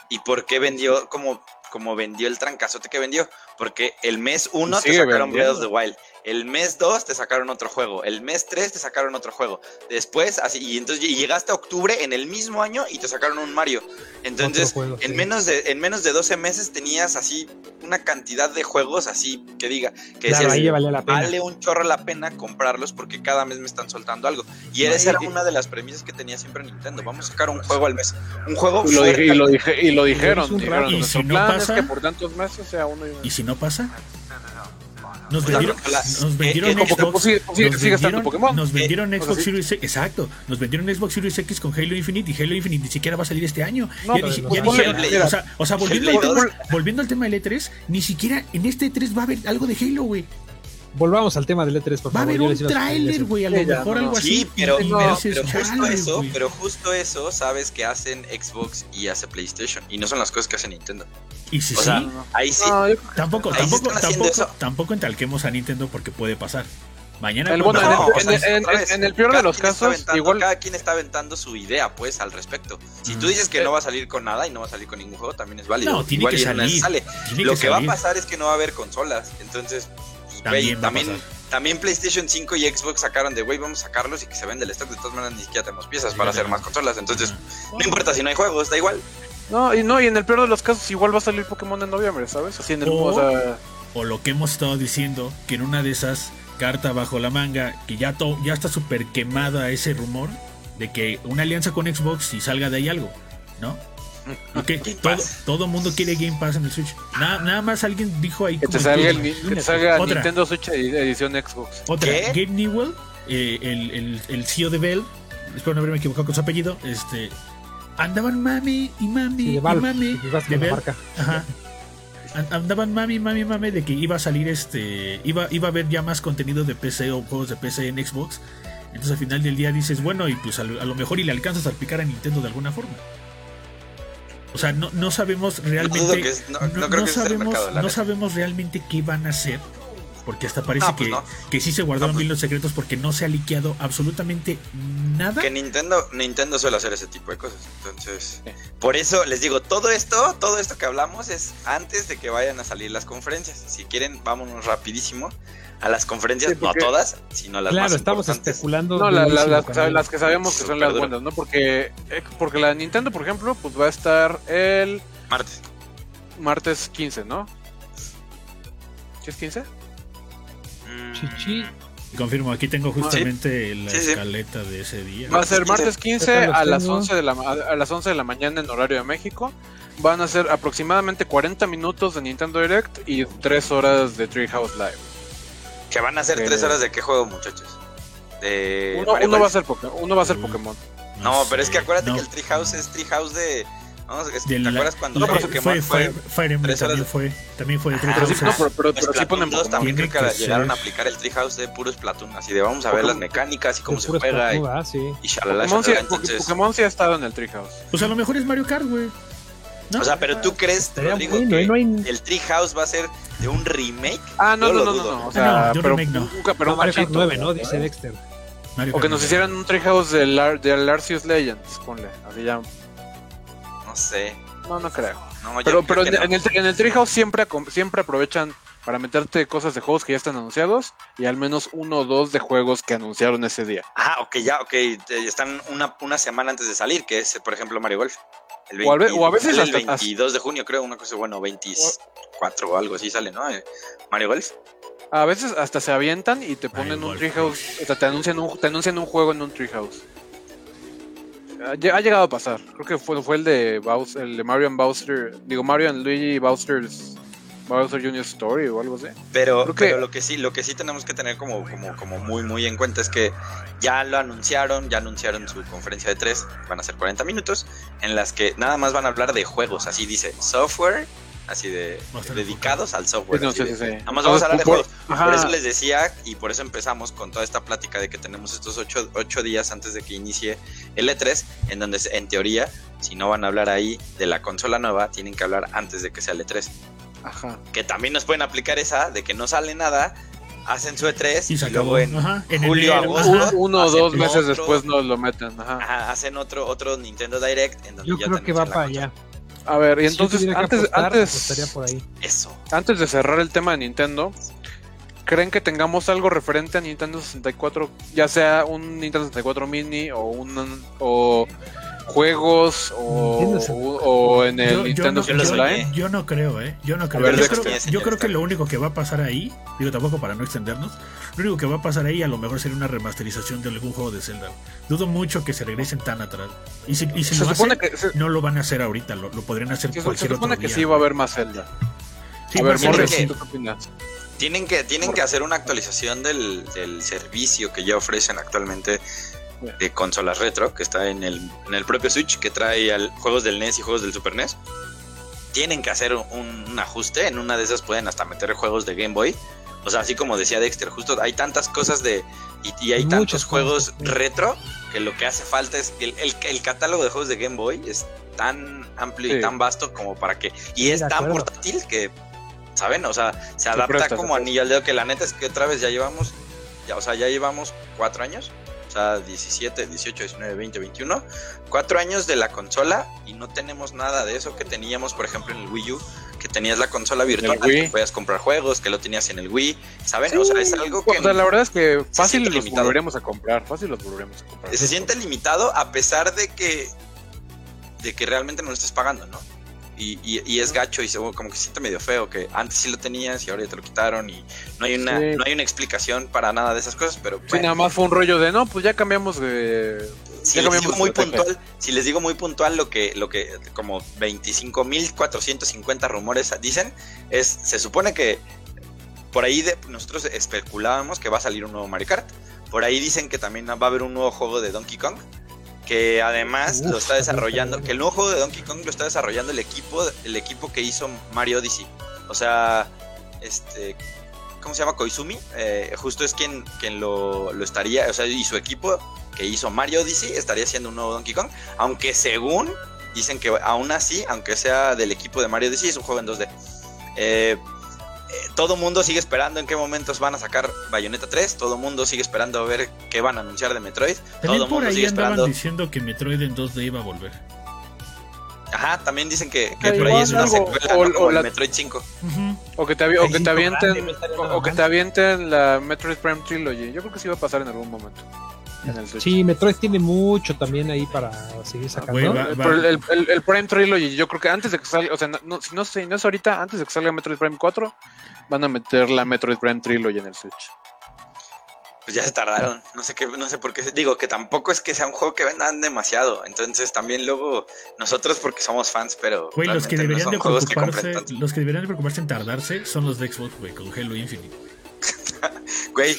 ¿Y por qué vendió como, como vendió el trancazote que vendió? Porque el mes 1 te sacaron Breath of the Wild. El mes 2 te sacaron otro juego. El mes 3 te sacaron otro juego. Después, así, y entonces y llegaste a octubre en el mismo año y te sacaron un Mario. Entonces, juego, en sí. menos de, en menos de 12 meses tenías así una cantidad de juegos así que diga que Claro, decías, valía la pena. vale un chorro la pena comprarlos porque cada mes me están soltando algo. Y No, esa y- era una de las premisas que tenía siempre Nintendo. Vamos a sacar un juego al mes. Un juego Y lo, dije- y lo, dije- y lo dijeron. si no pasa- es que por tantos meses sea uno y uno. ¿Y si no pasa? Nos vendieron, nos vendieron eh, eh, como que, Xbox. pues, pues, nos vendieron- vendieron Eh, Xbox. Series X, exacto. Nos vendieron Xbox Series X con Halo Infinite y Halo Infinite ni siquiera va a salir este año. No, ya dije- no ya sale. dijeron, Hellblade. o sea, o sea volviendo, al tema, volviendo al tema del E3, ni siquiera en este E3 va a haber algo de Halo, güey. Volvamos al tema del E3, por Va a favor. haber un tráiler, güey, a lo mejor no, algo no. así. Sí, pero, pero, justo "Chale, eso, güey". pero justo eso sabes que hacen Xbox y hace PlayStation. Y no son las cosas que hace Nintendo. Y si O sea, ahí sí. No, yo- tampoco, ahí tampoco, tampoco, tampoco entalquemos a Nintendo porque puede pasar. Mañana El bueno, No, en el- en el peor de los casos, igual- Cada quien está aventando su idea, pues, al respecto. Si tú Mm. dices que no va a salir con nada y no va a salir con ningún juego, también es válido. No, tiene Igual que salir. sale. tiene Lo que que va a pasar es que no va a haber consolas. Entonces, También a también, también PlayStation 5 y Xbox sacaron de, güey, vamos a sacarlos y que se vende el stock. De todas maneras, ni siquiera tenemos piezas para hacer más consolas. Entonces, no importa si no hay juegos, da igual. No, y no, y en el peor de los casos igual va a salir Pokémon en noviembre, ¿sabes? Así en el O- o sea, o lo que hemos estado diciendo, que en una de esas carta bajo la manga, que ya, to- ya está súper quemada ese rumor de que una alianza con Xbox y salga de ahí algo, ¿no? Y que Game todo, mundo quiere Game Pass en el Switch. Nada, nada más alguien dijo ahí que te salga, el, tú, ni- que te imagínate. salga Otra. Nintendo Switch edi- edición Xbox. Otra, ¿Qué? Gabe Newell, eh, el, el, el CEO de Bell, espero no haberme equivocado con su apellido, este, andaban mami y mami Sí, de y mami de la Bell. marca. Ajá. An- Andaban mami, mami, mami de que iba a salir este. Iba, iba a haber ya más contenido de PC o juegos de PC en Xbox. Entonces al final del día dices, bueno, y pues a lo, a lo mejor y le alcanzas a picar a Nintendo de alguna forma. O sea, no, no sabemos realmente. es- no- creo que sabemos, mercado, no neta. sabemos realmente qué van a hacer. Porque hasta parece pues que, que sí se guardaron pues- bien los secretos porque no se ha liqueado absolutamente nada. Que Nintendo, Nintendo suele hacer ese tipo de cosas. Entonces, por eso les digo, todo esto, todo esto que hablamos es antes de que vayan a salir las conferencias. Si quieren, vámonos rapidísimo a las conferencias, Sí, porque- no todas, sino las Claro, más estamos importantes. especulando. No, la- la- las, las que sabemos que son las duro. buenas, ¿no? Porque, eh, porque la Nintendo, por ejemplo, pues va a estar el Martes. martes 15, ¿no? ¿Sí es 15? Mm, Chichi. Confirmo, aquí tengo justamente la Sí, sí. escaleta de ese día. Va a ser martes Acá 15 los a las, tengo. 11 de la, ma- a las 11 de la mañana en horario de México. Van a ser aproximadamente 40 minutos de Nintendo Direct y 3 horas de Treehouse Live. Que van a ser Eh, tres horas de qué juego, muchachos. De Uno, va a ser Pokémon. Uno va a ser Mm. Pokémon. No, pero es que acuérdate no. que el Treehouse es Treehouse de. Vamos, es- ¿Te la- acuerdas cuando fue, Pokémon? Fire, Fue, Fire Emblem tres horas también de- fue, también fue de Ah, Pero sí, Treehouse. no, pero, pero- pero sí ponen 2 Pokémon. también creo que que llegaron a aplicar el Treehouse de puro Splatoon, así de vamos a ver las mecánicas y cómo se juega y, tortugas, sí. y shalala, Pokémon, sí, shalala, entonces, Pokémon sí ha estado en el Treehouse. Pues a lo mejor es Mario Kart, güey. ¿No? o sea, pero tú crees, Rodrigo, bueno, que. No hay- el Treehouse va a ser de un remake. Ah, no, no, lo no, no, dudo. no, O Ah, sea, de pero, remake no. nunca- pero Pero un Mario Kart machito. 9, ¿no? Dice Dexter. Mario O que nos hicieran un Treehouse del, Ar del Arceus Legends, ponle. Así ya. No sé. No, no creo. Pero, creo pero en, no. en el, en el Treehouse siempre, siempre aprovechan para meterte cosas de juegos que ya están anunciados y al menos uno o dos de juegos que anunciaron ese día. Ah, ok, ya, ok. eh, Están una, una semana antes de salir, que es, por ejemplo, Mario Golf. El O a ve- o a veces sale el hasta- 22 de junio, creo, una cosa, bueno, 24 o algo así sale, ¿no? Eh, Mario Golf. A veces hasta se avientan y te ponen Mario un Golf Treehouse, o sea, te anuncian un, te anuncian un juego en un Treehouse. Ha lle- ha llegado a pasar. Creo que fue, fue el de Bowser, el de Mario and Bowser, digo Mario and Luigi Bowser's Bowser Junior Story o algo así. Pero, Creo que- pero lo que sí, lo que sí tenemos que tener como, como, como muy, muy en cuenta es que ya lo anunciaron, ya anunciaron su conferencia de tres, van a ser 40 minutos, en las que nada más van a hablar de juegos, así dice, software, así de dedicados al software. Sí, no, sí, de- sí, sí. Nada más vamos a hablar de Por- juegos. ajá. Por eso les decía y por eso empezamos con toda esta plática de que tenemos estos ocho, ocho días antes de que inicie el E3, en donde en teoría, si no van a hablar ahí de la consola nueva, tienen que hablar antes de que sea el E3. Ajá. Que también nos pueden aplicar esa de que no sale nada, hacen su E3 Y y, se luego acabó. en Ajá, en julio, enero, agosto, ajá. Uno o dos meses otro- después nos lo meten. Ajá. ajá, hacen otro otro Nintendo Direct en donde Yo ya creo que va para allá. A ver, y entonces antes, apostar, antes, apostaría por ahí. Eso. antes de cerrar el tema de Nintendo, ¿creen que tengamos algo referente a Nintendo 64? Ya sea un Nintendo 64 mini o un o juegos o, Nintendo 64. o en el Yo- yo Nintendo no- Yo lo Switch yo-. Online. No creo, ¿eh? Yo no creo. ver, yo, creo, yo que lo único que va a pasar ahí, digo tampoco para no extendernos, lo único que va a pasar ahí a lo mejor sería una remasterización de algún juego de Zelda. Dudo mucho que se regresen tan atrás. Y si, y si Se lo supone hacen, que se, no lo van a hacer ahorita, lo, lo podrían hacer se- se cualquier supone otro que día. sí va a haber más Zelda. Sí, a ver, más tiene Morris, que- Zelda, ¿tú qué opinas? Tienen que, tienen que hacer una actualización del, del servicio que ya ofrecen actualmente de consolas retro, que está en el, en el propio Switch, que trae al- juegos del NES y juegos del Super NES. Tienen que hacer un, un ajuste, en una de esas pueden hasta meter juegos de Game Boy. O sea, así como decía Dexter, justo hay tantas cosas de... Y, y hay Muchos tantos juegos sí. retro que lo que hace falta es... El, el, el catálogo de juegos de Game Boy es tan amplio y Sí. tan vasto como para que... Y Sí, es tan acuerdo. portátil que... ¿Saben? O sea, se adapta presta, como anillo al dedo, que la neta es que otra vez ya llevamos... Ya, o sea, ya llevamos cuatro años o sea, 17, 18, 19, 20, 21, cuatro años de la consola y no tenemos nada de eso que teníamos, por ejemplo, en el Wii U, que tenías la consola virtual, que podías comprar juegos, que lo tenías en el Wii, ¿saben? o sea, es algo que O sea, la verdad es que fácil los limitado. volveremos a comprar. Fácil los volveremos a comprar. se siente limitado a pesar de que de que realmente no lo estés pagando, ¿no? Y, y, y es gacho y se- como que se siente medio feo que antes sí lo tenías y ahora ya te lo quitaron y no hay una Sí. no hay una explicación para nada de esas cosas, pero Sí, nada más fue un rollo de no, pues ya cambiamos de. si ya les cambiamos digo muy puntual, si les digo muy puntual lo que, lo que como 25.450 rumores dicen, es, se supone que por ahí de, nosotros especulábamos que va a salir un nuevo Mario Kart. Por ahí dicen que también va a haber un nuevo juego de Donkey Kong. Que además Uf, lo está desarrollando, que el nuevo juego de Donkey Kong lo está desarrollando el equipo, el equipo que hizo Mario Odyssey. O sea, este, ¿cómo se llama? Koizumi. Eh, justo es quien, quien lo, lo estaría, o sea, y su equipo que hizo Mario Odyssey estaría haciendo un nuevo Donkey Kong. Aunque según dicen que aún así, aunque sea del equipo de Mario Odyssey, es un juego en 2D. Eh, eh, todo mundo sigue esperando en qué momentos van a sacar Bayonetta 3. Todo mundo sigue esperando a ver qué van a anunciar de Metroid. También todo por mundo ahí sigue esperando. diciendo que Metroid en 2D iba a volver. Ajá, también dicen que, que por ahí es una algo, secuela, o- ¿no? Como o el la- Metroid 5. O que te, avi- o que te avienten. O, que te avienten la Metroid Prime Trilogy. Yo creo que sí va a pasar en algún momento. En el Switch. Sí, Metroid tiene mucho también ahí para seguir sacando. Güey, va- Pero el, el- el- el Prime Trilogy, yo creo que antes de que salga, o sea, no, no- si no, sé, no es ahorita, antes de que salga Metroid Prime 4, van a meter la Metroid Prime Trilogy en el Switch. Pues ya se tardaron. No sé qué, no sé por qué. Digo que tampoco es que sea un juego que vendan demasiado. Entonces también luego nosotros porque somos fans, pero Güey, los que no deberían son de juegos que preocuparse, compren tanto. los que deberían de preocuparse en tardarse son los de Xbox, güey, con Halo Infinite. Güey,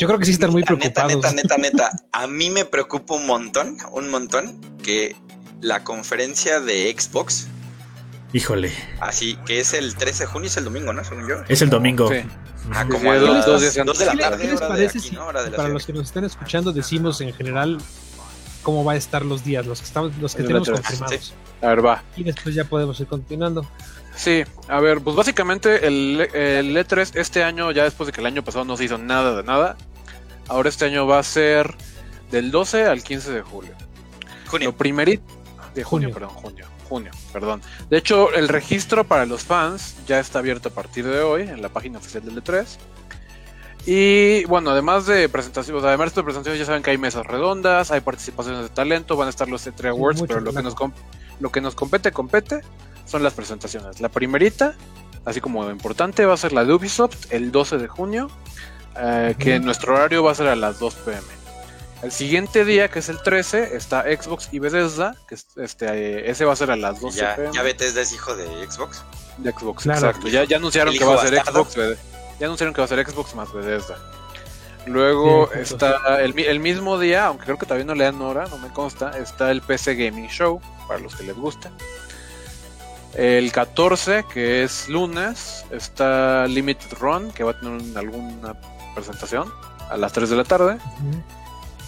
Yo creo que sí están muy neta, neta, preocupados. neta, neta, neta. A mí me preocupa un montón, un montón que la conferencia de Xbox, Híjole, así que es el 13 de junio, es el domingo, ¿no? Según yo. es el domingo. Sí. Ah, como a Sí, dos- las dos de la ¿Qué les- tarde, qué les hora de parece aquí, si- ¿no? Hora de la Para ciudad. los que nos están escuchando, decimos en general cómo va a estar los días, los que estamos, los que El tenemos confirmados. Sí. A ver, va. Y después ya podemos ir continuando. Sí, a ver, pues básicamente el, el E3 este año, ya después de que el año pasado no se hizo nada de nada, ahora este año va a ser del 12 al 15 de julio. Junio. Lo primerito de junio, Junio. perdón, junio, junio, perdón. De hecho, el registro para los fans ya está abierto a partir de hoy en la página oficial del E3. Y bueno, además de presentaciones, además de presentaciones, ya saben que hay mesas redondas, hay participaciones de talento, van a estar los E3 Awards, mucho pero lo que, nos lo que nos compete, compete, son las presentaciones. La primerita, así como importante, va a ser la de Ubisoft el 12 de junio, eh, que nuestro horario va a ser a las 2 pm. El siguiente día, que es el 13, está Xbox y Bethesda, que es- este, eh, ese va a ser a las 12 Ya, pm ya Bethesda es hijo de Xbox. de Xbox. Claro. Exacto, ya, ya anunciaron que va a ser bastardo. Xbox, ya anunciaron que va a ser Xbox más Bethesda. Luego Sí, está el, mi- el mismo día, aunque creo que todavía no le dan hora, no me consta, está el PC Gaming Show, para los que les gusta. El 14, que es lunes, está Limited Run, que va a tener un- alguna presentación a las 3 de la tarde.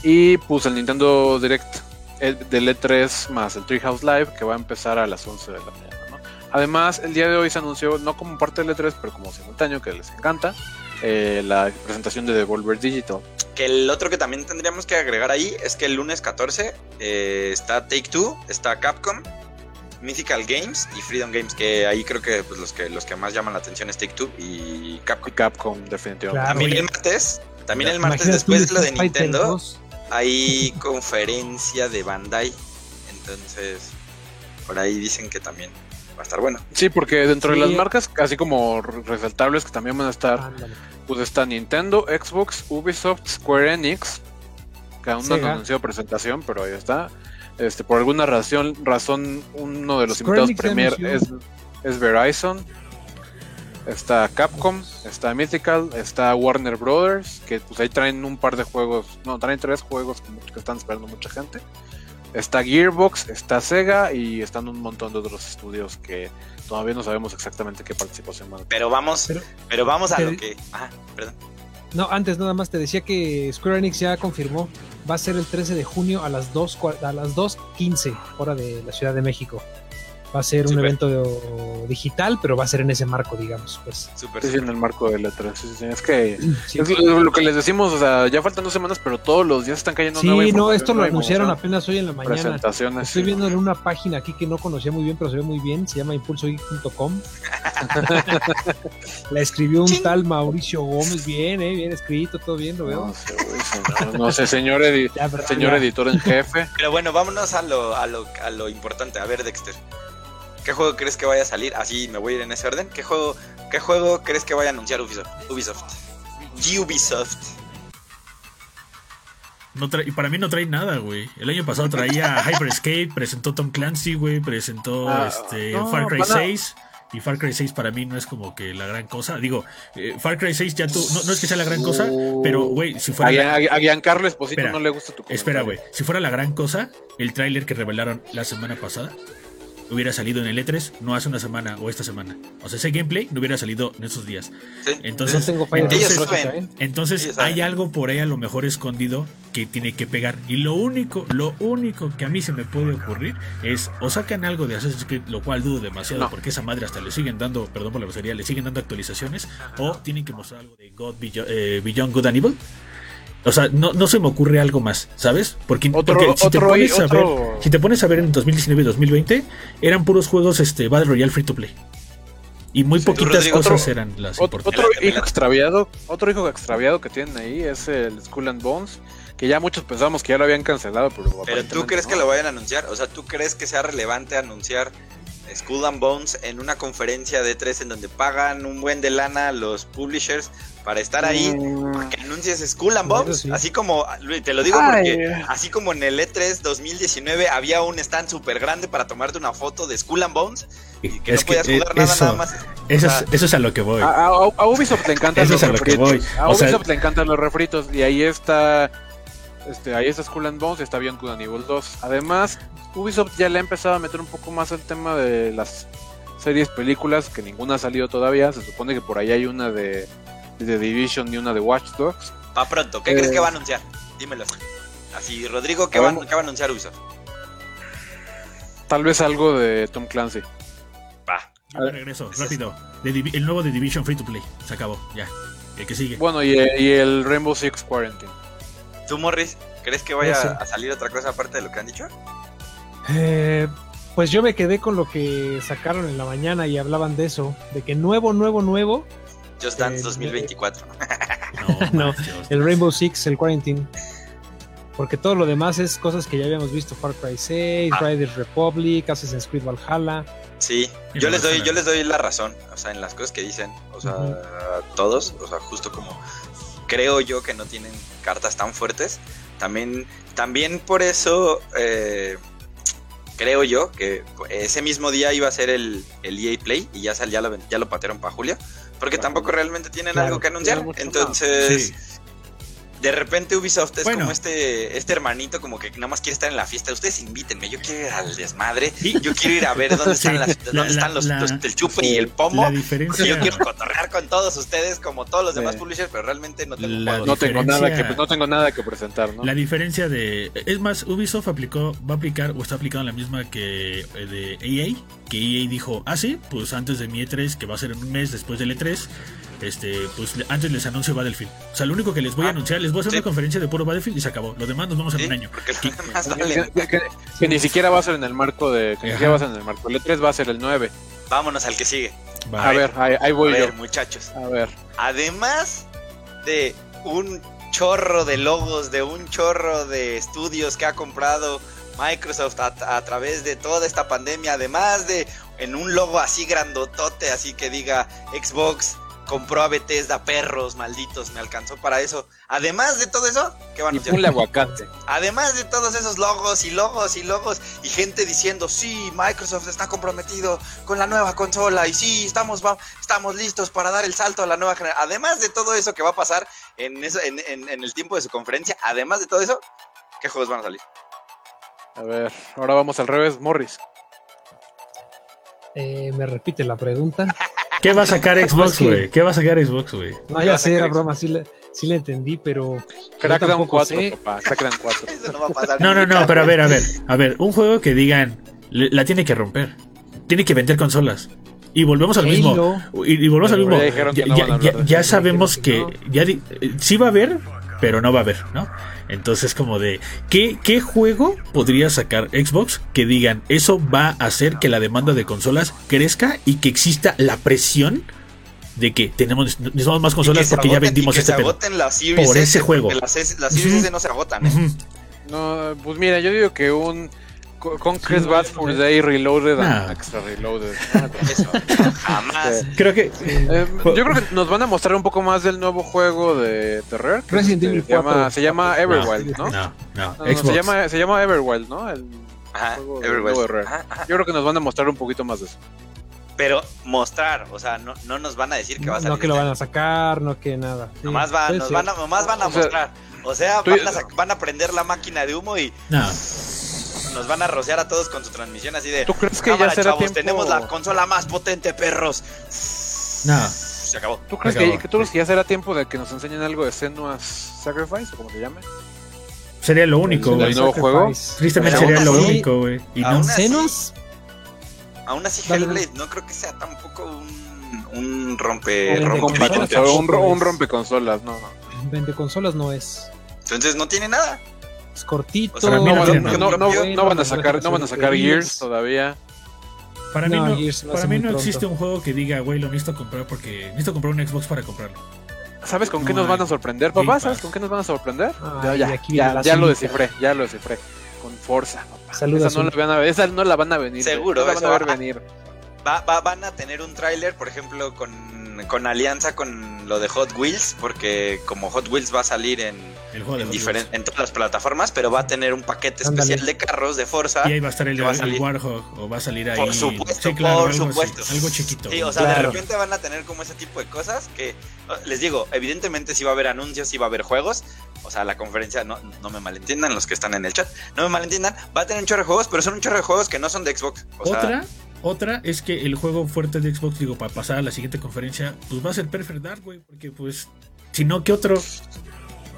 Y pues el Nintendo Direct el del E3 más el Treehouse Live que va a empezar a las 11 de la mañana. ¿no? Además, el día de hoy se anunció, no como parte del E3, pero como simultáneo, que les encanta, eh, la presentación de Devolver Digital. Que el otro que también tendríamos que agregar ahí es que el lunes 14 eh, está Take Two, está Capcom, Mythical Games y Freedom Games, que ahí creo que pues, los que los que más llaman la atención es Take Two y Capcom. Y Capcom, definitivamente. Claro. También oye. el martes, también el martes después de lo de Nintendo, 2. hay conferencia de Bandai. Entonces, por ahí dicen que también va a estar bueno. Sí, porque dentro de las marcas, así como re- resaltables que también van a estar, Ándale. pues está Nintendo, Xbox, Ubisoft, Square Enix, que aún no han anunciado presentación, pero ahí está. Este, por alguna razón, razón uno de los Square invitados Enix premier es, Verizon. Está Capcom, está Mythical, está Warner Brothers, que pues ahí traen un par de juegos, no, traen tres juegos que, que están esperando mucha gente. Está Gearbox, está Sega y están un montón de otros estudios que todavía no sabemos exactamente qué participación van a tener. Pero vamos, Pero- pero, vamos a pero- lo que. Ah, perdón. No, antes nada más te decía que Square Enix ya confirmó. Va a ser el 13 de junio a las 2 cua- a las 2.15 hora de la Ciudad de México. Va a ser un evento de- digital, pero va a ser en ese marco, digamos. Pues Súper. Sí, sí, en el marco de letras. Sí, sí, sí, Es que sí, es lo, lo que les decimos, o sea, ya faltan dos semanas, pero todos los días están cayendo Sí, nueva no, esto lo anunciaron apenas hoy en la mañana. Presentaciones. Estoy sí, viendo en ¿no? una página aquí que no conocía muy bien, pero se ve muy bien. Se llama impulsogeek.com. La escribió un Chin. tal Mauricio Gómez. Bien, eh, bien escrito, todo bien, lo veo. No sé, güey, señor, no sé, señor, edi- Ya, pero señor ya. editor en jefe. Pero bueno, vámonos a lo, a lo, a lo importante. A ver, Dexter. ¿Qué juego crees que vaya a salir? Así me voy a ir en ese orden. ¿Qué juego, qué juego crees que vaya a anunciar Ubisoft? Ubisoft. Ubisoft. No trae- para mí no trae nada, güey. El año pasado traía Hyperscape, presentó Tom Clancy, güey, presentó Ah, este, no, Far Cry van a- 6. Y Far Cry 6 para mí no es como que la gran cosa. Digo, eh, Far Cry 6 ya tú. No, no es que sea la gran cosa, pero, güey, si A, fuera. la- Gian- a Giancarlo Esposito Espera, no le gusta tu comentario. Espera, güey. Si fuera la gran cosa, el tráiler que revelaron la semana pasada hubiera salido en el E3, no hace una semana o esta semana. O sea, ese gameplay no hubiera salido en esos días. Sí. No Entonces, tengo saben. ¿eh? entonces saben. hay algo por ahí a lo mejor escondido que tiene que pegar. Y lo único, lo único que a mí se me puede ocurrir es o sacan algo de Assassin's Creed, lo cual dudo demasiado No. porque esa madre hasta le siguen dando, perdón por la grosería, le siguen dando actualizaciones. O tienen que mostrar algo de God Beyond, eh, Beyond Good and Evil. O sea, no, no se me ocurre algo más, ¿sabes? Porque, Otro- porque si, te otro- pones a ver, si te pones a ver en 2019 y 2020, eran puros juegos este, Battle Royale free to play. Y muy Sí, poquitas Rodrigo, cosas otro- eran las Otro, importantes. otro hijo extraviado, otro hijo extraviado que tienen ahí es el Skull and Bones, que ya muchos pensábamos que ya lo habían cancelado, pero Pero tú crees no. que lo vayan a anunciar? O sea, ¿tú crees que sea relevante anunciar Skull and Bones en una conferencia de tres en donde pagan un buen de lana a los publishers para estar ahí? Mm, Que anuncies Skull and Bones. sí. Así como, te lo digo Ay. porque así como en el E3 2019 había un stand súper grande para tomarte una foto de Skull and Bones y que Es no podías jugar nada, eso, nada más. Eso, O sea, es, eso es a lo que voy. A, a- a Ubisoft le encantan Eso los a refritos. A O sea- Ubisoft le encantan los refritos y ahí está este, ahí está Skull and Bones y está Beyond Good and Evil 2. Además, Ubisoft ya le ha empezado a meter un poco más el tema de las series, películas, que ninguna ha salido todavía. Se supone que por ahí hay una de, de The Division y una de Watch Dogs. pa' pronto, ¿qué Eh. crees que va a anunciar? Dímelo así. Rodrigo, ¿qué A va, ver. qué va a anunciar Ubisoft? Tal vez algo de Tom Clancy. Va. Yo me regreso, rápido. The el nuevo de Division Free to Play. Se acabó, ya. El que sigue. Bueno, y, y el Rainbow Six Quarantine. ¿Tú, Morris, crees que vaya a salir otra cosa aparte de lo que han dicho? Eh, pues yo me quedé con lo que sacaron en la mañana y hablaban de eso, de que nuevo, nuevo, nuevo, Just Dance Eh, 2024. No, No, el Rainbow Six, el Quarantine. Porque todo lo demás es cosas que ya habíamos visto, Far Cry 6, Ah. Riders Republic, Assassin's Creed Valhalla. Sí, yo les doy, yo les doy la razón, o sea, en las cosas que dicen, o sea, Ujú. todos, o sea, justo como creo yo que no tienen cartas tan fuertes, también, también por eso eh, creo yo que ese mismo día iba a ser el, el EA Play y ya, sal, ya, lo, ya lo patearon para Julio, porque Claro. tampoco realmente tienen Claro. algo que anunciar, entonces... Sí. De repente Ubisoft es Bueno. como este, este hermanito como que nada más quiere estar en la fiesta. Ustedes invítenme, yo quiero ir al desmadre, Y- yo quiero ir a ver dónde están, Sí, las- la- dónde están la- los, la- los- el chupe y el pomo. Diferencia. Yo quiero cotorrear con todos ustedes como todos los demás Sí. publishers, pero realmente no tengo. No tengo, nada que, no tengo nada que presentar, ¿no? La diferencia de. Es más, Ubisoft aplicó, va a aplicar o está aplicando la misma que eh, de EA. Que EA dijo, ah, sí, pues antes de mi E3, que va a ser en un mes después del E3, este, pues antes les anuncio Battlefield. O sea, lo único que les voy a Ah, anunciar, les voy a hacer sí. una conferencia de puro Battlefield y se acabó. Lo demás nos vemos en Sí, un año. Que, valen. que- que- que ni siquiera va a ser en el marco de. Que ni siquiera va a ser en el marco. El E3 va a ser el 9. Vámonos al que sigue. Va. A ver, ahí, ahí A voy ver, yo. muchachos. A ver. Además de un chorro de logos, de un chorro de estudios que ha comprado Microsoft a, a través de toda esta pandemia, además de en un logo así grandotote, así que diga Xbox compró a Bethesda, perros malditos, me alcanzó para eso. Además de todo eso, ¿qué van a Y anunciar? ponle aguacate. Además de todos esos logos y logos y logos y gente diciendo, sí, Microsoft está comprometido con la nueva consola y sí, estamos, va- estamos listos para dar el salto a la nueva generación. Además de todo eso que va a pasar en, eso, en, en- en el tiempo de su conferencia, además de todo eso, ¿qué juegos van a salir? A ver, ahora vamos al revés. Morris. Eh, me repite la pregunta. ¿Qué va a sacar Xbox, güey? ¿Qué va a sacar Xbox, güey? No, ¿Qué ya sé, era broma, sí la, sí la entendí, pero Crackdown tampoco 4, sé. papá. Crackdown 4. Eso no va a pasar. No, no, pero a ver, a ver, a ver, un juego que digan, le- la tiene que romper, tiene que vender consolas. Y volvemos al mismo. Y, y volvemos al mismo. ya Ya, no ya- sabemos que ya di- eh, sí va a haber, pero no va a haber, ¿no? Entonces, como de, ¿qué, ¿qué juego podría sacar Xbox que digan, eso va a hacer que la demanda de consolas crezca y que exista la presión de que tenemos, necesitamos más consolas porque ya vendimos y que este se pedo? agoten las Series Por ese S, juego. Las, las Series. S no se agotan, ¿eh? No, pues mira, yo digo que un Co- Conquest Sí, Bad no, for no. Day Reloaded and Extra Reloaded. Eso, jamás. Creo que Eh, yo creo que nos van a mostrar un poco más del nuevo juego de Terror. Resident se, Evil se llama, 4. se llama Everwild, ¿no? no, no, No, no, se, llama, se llama Everwild, ¿no? El- Ajá, Rare. Ajá, ajá. yo creo que nos van a mostrar un poquito más de eso. Pero mostrar, o sea, no, no nos van a decir que va a salir. No que lo van a sacar, no que nada. Sí, Nomás nos van a, nomás van a O sea, mostrar. O sea, van a, van a prender la máquina de humo y No. Nos van a rociar a todos con su transmisión así de. ¿Tú crees que "Cámara, ya será chavos, tiempo? tenemos la consola más potente, perros. No. Se acabó. ¿Tú crees Acabó. que, tú crees que ya será tiempo de que nos enseñen algo de Senua's Sacrifice o como se llame? Sería lo único, ¿El güey. nuevo juego? Tristemente sería lo así- único, güey. Y aún no. así- ¿Senos? Aún así, Hellblade no creo que sea tampoco un, un rompe. Un Un, rompe consolas, un, un rompeconsolas, no, no. Vende consolas no es. Entonces no tiene nada. Es cortito. O sea, No, no no, tiene no, nada. no, no, Bueno, no van a sacar, no van a sacar Gears todavía. Para mí No, para mí no existe un juego que diga, güey, lo necesito comprar porque necesito comprar un Xbox para comprarlo. ¿Sabes con qué No nos van a sorprender, Game papá? Pass. ¿Sabes con qué nos van a sorprender? Ay, ya, ya, ya, lo descifré, ya lo descifré. Con Forza, papá. Saluda, esa, no la van a, esa no la van a venir. Seguro, la van a ver va- venir. Va, va- van a tener un tráiler, por ejemplo, con, con alianza con lo de Hot Wheels, porque como Hot Wheels va a salir en, El juego de en, en todas las plataformas, pero va a tener un paquete Ándale. especial de carros de Forza. Y ahí va a estar el, que va a el. Warhog o va a salir ahí. Por supuesto, Sí, claro, por algo así, supuesto. algo chiquito. Sí, o sea, Claro. de repente van a tener como ese tipo de cosas que, les digo, evidentemente sí va a haber anuncios, sí va a haber juegos. O sea, la conferencia, no, no me malentiendan los que están en el chat, no me malentiendan, va a tener un chorro de juegos, pero son un chorro de juegos que no son de Xbox. O sea, Otra, otra es que el juego fuerte de Xbox, digo, para pasar a la siguiente conferencia, pues va a ser Perfect Dark, güey, porque pues, si no, ¿qué otro?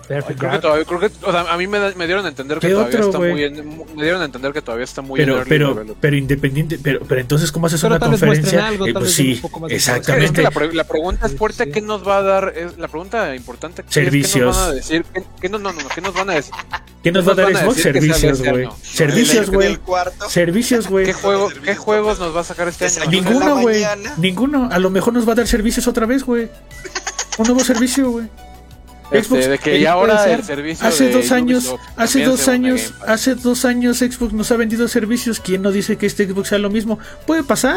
Perfect Creo que Dark. todavía, creo que, o sea, a mí me, me dieron a entender que ¿Qué todavía otro, está güey? muy en, me dieron a entender que todavía está muy Pero, en early pero, development. pero independiente, pero, pero entonces, ¿cómo haces Pero una conferencia? algo, Eh, pues sí, poco más de Es que, es exactamente. que la, pre- la pregunta Sí, fuerte sí. ¿qué nos va a dar? Es, la pregunta importante aquí Servicios. es ¿qué nos van a decir? ¿Qué, qué no, no, no, ¿qué nos van a decir? ¿Qué nos va a nos dar Xbox? que Servicios, güey. Servicios, güey. Servicios, güey. ¿Qué, juego, ¿Qué juegos nos va a sacar este año? Ninguno, güey. Ninguno. A lo mejor nos va a dar servicios otra vez, güey. Un nuevo servicio, güey. Este, Xbox, de que ¿qué ya ahora ser? el servicio Hace de dos años, Ubisoft hace dos años, hace dos años Xbox nos ha vendido servicios. ¿Quién no dice que este Xbox sea lo mismo? Puede pasar.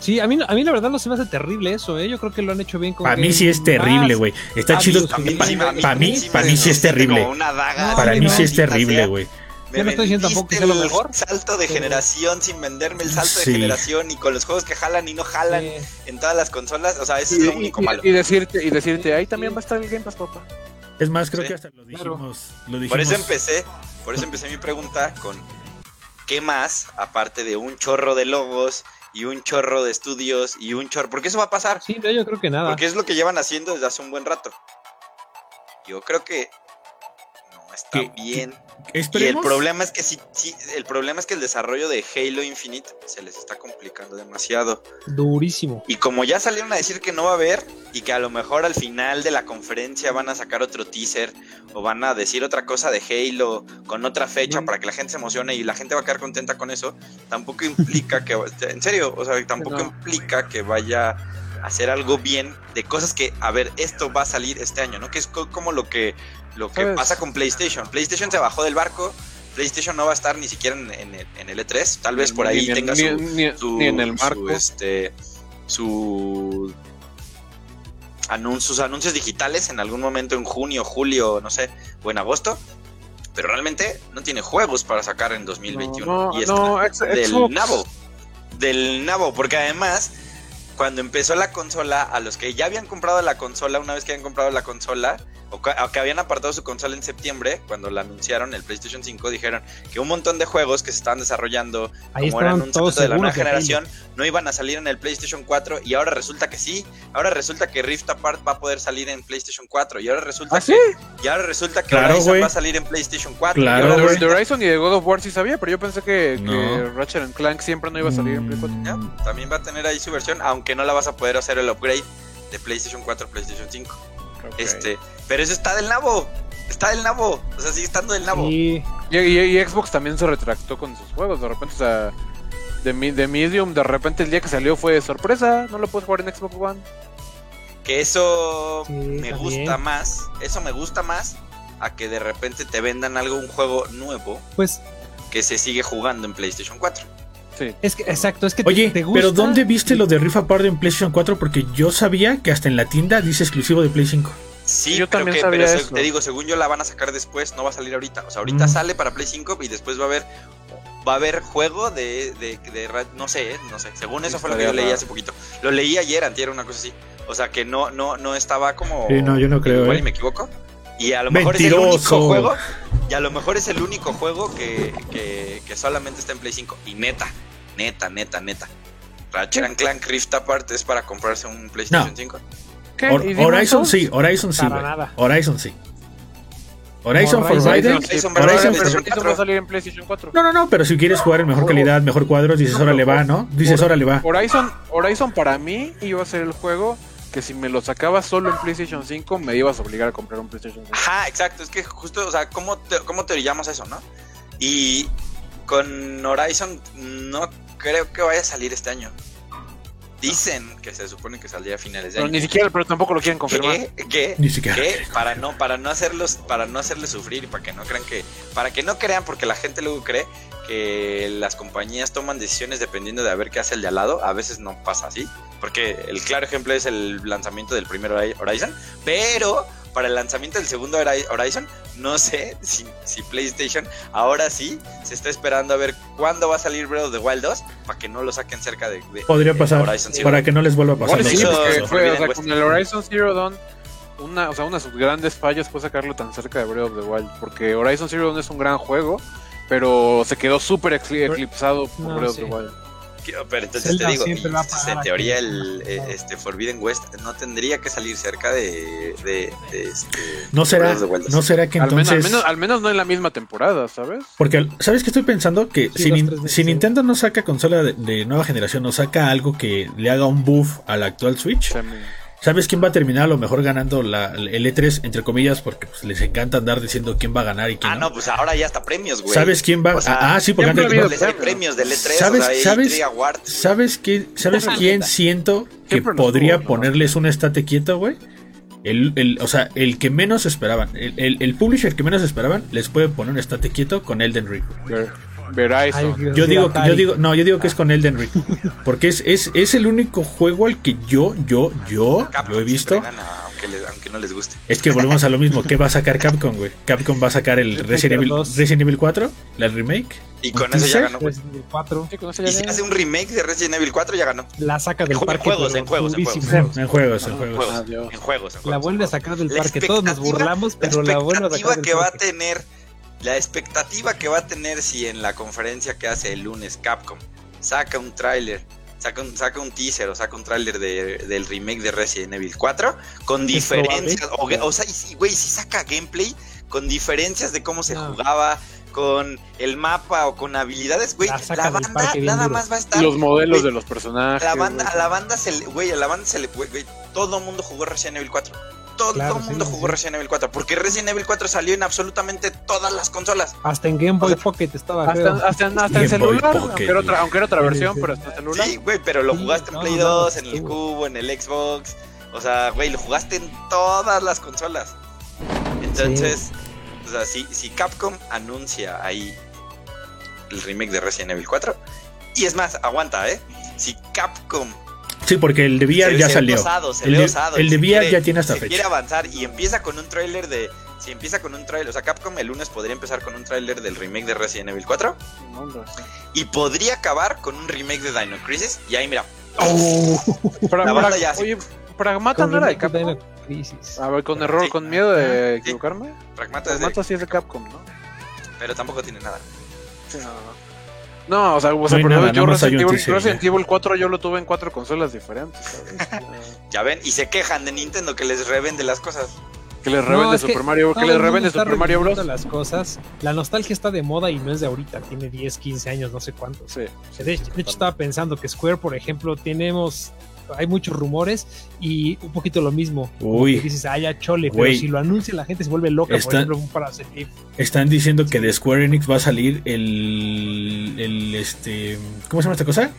Sí, a mí, a mí la verdad no se me hace terrible eso, ¿eh? Yo creo que lo han hecho bien con Para mí sí es terrible, güey. Está chido. Para mí, sí para mí sí es terrible. Para mí sí es terrible, güey. Me Yo no estoy diciendo tampoco que sea lo mejor, salto de pero- generación sin venderme el salto Sí. de generación y con los juegos que jalan y no jalan en todas las consolas. O sea, eso Y, es lo único y- malo. y decirte, y decirte, ahí también va a estar el Game Pass, papá. Es más, creo Sí. que hasta lo Claro. dijimos. Lo dijimos. Por eso empecé, por eso empecé mi pregunta con ¿qué más? Aparte de un chorro de logos y un chorro de estudios y un chorro. Porque eso va a pasar. sí, no, yo creo que nada. Porque es lo que llevan haciendo desde hace un buen rato. Yo creo que no está ¿Qué- bien. Y el problema es que sí, sí, el problema es que el desarrollo de Halo Infinite se les está complicando demasiado. Durísimo. Y como ya salieron a decir que no va a haber y que a lo mejor al final de la conferencia van a sacar otro teaser o van a decir otra cosa de Halo con otra fecha Mm. para que la gente se emocione y la gente va a quedar contenta con eso, tampoco implica que, en serio, o sea, tampoco No. implica que vaya hacer algo bien de cosas que, a ver, esto va a salir este año, ¿no? Que es co- como lo que, lo que ¿Sabes? pasa con PlayStation. PlayStation se bajó del barco. PlayStation no va a estar ni siquiera en, en el, en el E3. Tal vez por Ni ahí en- tenga ni, su, ni- su- en el su, marco. este su anun- sus anuncios digitales en algún momento en junio, julio, no sé, o en agosto. Pero realmente no tiene juegos para sacar en 2021. No, no, y está no, del nabo. Del nabo, porque además, cuando empezó la consola, a los que ya habían comprado la consola, una vez que habían comprado la consola, o que, o que habían apartado su consola en septiembre, cuando la anunciaron, el PlayStation 5, dijeron que un montón de juegos que se estaban desarrollando Ahí como eran un secreto de la nueva generación, no iban a salir en el PlayStation 4 y ahora resulta que sí. Ahora resulta que Rift Apart va a poder salir en PlayStation 4 y ahora resulta ¿Ah, sí? que y ahora resulta que Claro, Horizon va a salir en PlayStation 4. Claro, y ahora de, güey. resulta- de Horizon y de God of War sí sabía, pero yo pensé que. Ratchet and Clank siempre no iba a salir en Play 4. Ya, también va a tener ahí su versión, aunque no la vas a poder hacer el upgrade de PlayStation 4 a PlayStation 5. Este, pero eso está del nabo. Está del nabo. O sea, sigue estando del nabo. Sí, Y, y- y Xbox también se retractó con sus juegos. De repente, o sea, de, de Medium, de repente el día que salió fue sorpresa. No lo puedes jugar en Xbox One. Que eso Sí, me también. gusta más. Eso me gusta más a que de repente te vendan algo, un juego nuevo pues que se sigue jugando en PlayStation 4. Sí. es que, exacto, es que te- Oye, te, gusta. pero ¿dónde viste lo de Rift Apart en PlayStation 4? Porque yo sabía que hasta en la tienda dice exclusivo de Play 5. Sí, Yo pero también que, sabía pero eso. te digo, según yo la van a sacar después, no va a salir ahorita. O sea, ahorita Mm. sale para Play 5 y después va a haber va a haber juego de, de, de no sé, eh, no sé. Según eso fue lo que yo leí hace poquito. Lo leí ayer, antier, una cosa así. O sea, que no no no estaba como Sí, no, yo no creo, igual eh. y me equivoco. Y a lo mejor es el Mentiroso. único juego y a lo mejor es el único juego que, que, que solamente está en Play 5 y neta, neta, neta, neta. Ratchet and Clank Rift Apart es para comprarse un PlayStation No. 5. ¿Qué? Hor- ¿Y Demon's Horizon Souls? sí, Horizon sí. Para nada. Horizon sí. Horizon Horizon, Forbidden. Horizon Horizon pero Horizon Horizon PlayStation Horizon 4. va a salir en PlayStation 4. No, no, no, pero si quieres jugar en mejor calidad, mejor cuadros, dices, órale va, ¿no? Dices, órale va. Horizon, Horizon para mí iba a ser el juego que si me lo sacaba solo en PlayStation 5 me ibas a obligar a comprar un PlayStation 5. Ajá, exacto. Es que justo, o sea, ¿cómo, te, cómo teorizamos eso, no? Y con Horizon no creo que vaya a salir este año. Dicen que se supone que saldría a finales de Pero año. ni siquiera, pero tampoco lo quieren confirmar. ¿Qué? ¿Qué? Ni siquiera. ¿Qué? Para no, para no hacerlos, para no hacerles sufrir y para que no crean que, para que no crean, porque la gente luego cree que las compañías toman decisiones dependiendo de a ver qué hace el de al lado. A veces no pasa así, porque el claro ejemplo es el lanzamiento del primer Hori- Horizon, pero para el lanzamiento del segundo Hori- Horizon, no sé si, si PlayStation ahora sí se está esperando a ver cuándo va a salir Breath of the Wild 2 para que no lo saquen cerca de, de- Podría de pasar Horizon Zero para que no les vuelva a pasar. Lo sí, porque fue, o sea, Forbidden con el Horizon Zero Dawn, una, o sea, una de sus grandes fallas fue sacarlo tan cerca de Breath of the Wild. Porque Horizon Zero Dawn es un gran juego, pero se quedó súper ecli- eclipsado por No, Breath sí. of the Wild. Pero entonces Zelda te digo, y a en a teoría el eh, este Forbidden West no tendría que salir cerca de, de, de este No será, no será que Al, menos, entonces. al, menos, al menos no en la misma temporada, ¿sabes? Porque, ¿sabes qué estoy pensando? Que Sí, si, si. Nintendo no saca consola de, de nueva generación, no saca algo que le haga un buff al actual Switch, ¿sabes quién va a terminar a lo mejor ganando la, el E3, entre comillas? Porque pues, les encanta andar diciendo quién va a ganar y quién Ah, no. no, pues ahora ya está premios, güey. ¿Sabes quién va? O sea, ah, sí, porque siempre antes. habido Les hay premios. premios del E3, ¿Sabes- o sea, hay sabes-. ¿Sabes, qué, ¿sabes quién siento que podría ¿no? ponerles un estate quieto, güey? El, el, o sea, el que menos esperaban, el, el, el publisher que menos esperaban, les puede poner un estate quieto con Elden Ring. Ver- Verizon. Ay, Yo digo, yo digo, no, yo digo que es con Elden Ring. Porque es, es, es el único juego al que yo, yo, yo Capcom lo he visto. aunque, les- aunque no les guste. Es que volvemos a lo mismo. ¿Qué va a sacar Capcom, güey? Capcom va a sacar el Resident Evil, 2. Resident Evil 4, la remake. Y ¿Un con eso ya ganó. Resident Evil 4, Sí, con eso Y si hace un remake de Resident Evil 4, ya ganó. la saca del En parque. juegos, en juegos, en juegos. En juegos, en En juegos. en juegos, en La vuelve a sacar del La parque. Todos nos burlamos, pero la vuelve a expectativa sacar del que va a tener, la expectativa que va a tener si en la conferencia que hace el lunes Capcom saca un tráiler, saca un, saca un teaser o saca un tráiler de, del remake de Resident Evil 4 con diferencias, o, sea, güey, si saca gameplay con diferencias de cómo se No. jugaba, con el mapa o con habilidades, güey, La banda nada duro. más va a estar Los modelos güey, de los personajes. a la banda, a la banda se le, güey, a la banda se le, güey, todo el mundo jugó Resident Evil 4. Todo Claro, el mundo sí, jugó sí. Resident Evil 4, porque Resident Evil 4 salió en absolutamente todas las consolas. Hasta en Game Boy O sea, Pocket estaba. Hasta, hasta, en- hasta en Game Boy celular, aunque era, otra, aunque era otra versión, sí. pero hasta en celular. Sí, güey, pero lo Sí, jugaste en Play no, 2, no, en el. Cubo, en el Xbox. O sea, güey, lo jugaste en todas las consolas. Entonces, o sea, si, si Capcom anuncia ahí el remake de Resident Evil 4, y es más, aguanta, ¿eh? Si Capcom Sí, porque el de VR se- ya se salió. osado, se El de- osado, el de VR quiere- ya tiene hasta si fecha. quiere avanzar y empieza con un tráiler de si empieza con un tráiler, o sea, Capcom el lunes podría empezar con un tráiler del remake de Resident Evil 4 No, hombre, sí. y podría acabar con un remake de Dino Crisis y ahí mira, Pra- La banda ya sí. Oye, Pragmata no era de Capcom. Dino Crisis. A ver, con error, Sí. con miedo de Sí. equivocarme. Pragmata es de- Pragmata sí es de Capcom, ¿no? pero tampoco tiene nada. Sí, no, no. No, o sea, o sea, hay pero nada, yo Resident, Evil, Resident. Evil 4 yo lo tuve en cuatro consolas diferentes, ¿sabes? Ya ven, y se quejan de Nintendo que les revende las cosas. que les No, revende es que Super Mario, que les revende Super Mario Bros. las cosas. La nostalgia está de moda y no es de ahorita, tiene 10, 15 años, no sé cuántos. Sí. De hecho, de hecho, estaba pensando que Square, por ejemplo, tenemos hay muchos rumores y un poquito lo mismo. Uy. que dices, ah, ya chole, pero si lo anuncia la gente se vuelve loca, Está- por ejemplo, Parasite Están diciendo que de Square Enix va a salir el, el este, ¿cómo se llama esta cosa?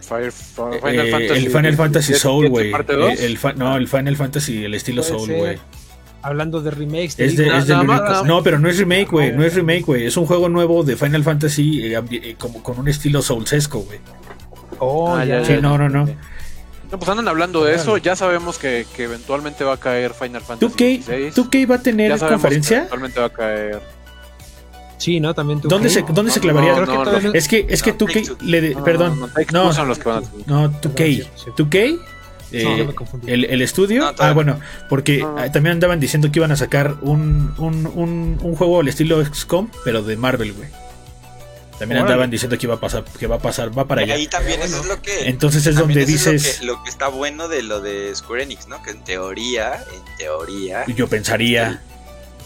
Fire, Final Eh, Fantasy. el Final Fantasy 17 Soul, güey. fa- no, el Final Fantasy, el estilo Soul, güey. Hablando de remakes, Es, de, es del No, pero no es remake, güey. No es remake, güey. Es un juego nuevo de Final Fantasy eh, eh, como con un estilo soulsesco, güey. Oh, Ah, ya, ya, Sí, no, no, no. No, pues andan hablando de eso. Ya sabemos que, que eventualmente va a caer Final Fantasy 2K, 16. 2K va a tener Ya sabemos que conferencia. eventualmente va a caer. Sí, ¿no? También tú. ¿Dónde ¿qué? se, dónde se clavaría? no, que Es que, es que No, 2K Take-Two. le de- No, perdón, no, son los que van a no, 2K, sí, sí. 2K, eh, el, el estudio, No, ah bueno, porque No. ah, también andaban diciendo que iban a sacar un, un, un, un juego al estilo XCOM, pero de Marvel, güey. También Órale. andaban diciendo que iba a pasar, que va a pasar, va para Y allá. ahí también eso es lo que Entonces es donde es dices, lo, que, lo que está bueno de lo de Square Enix, ¿no? Que en teoría, en teoría, yo pensaría,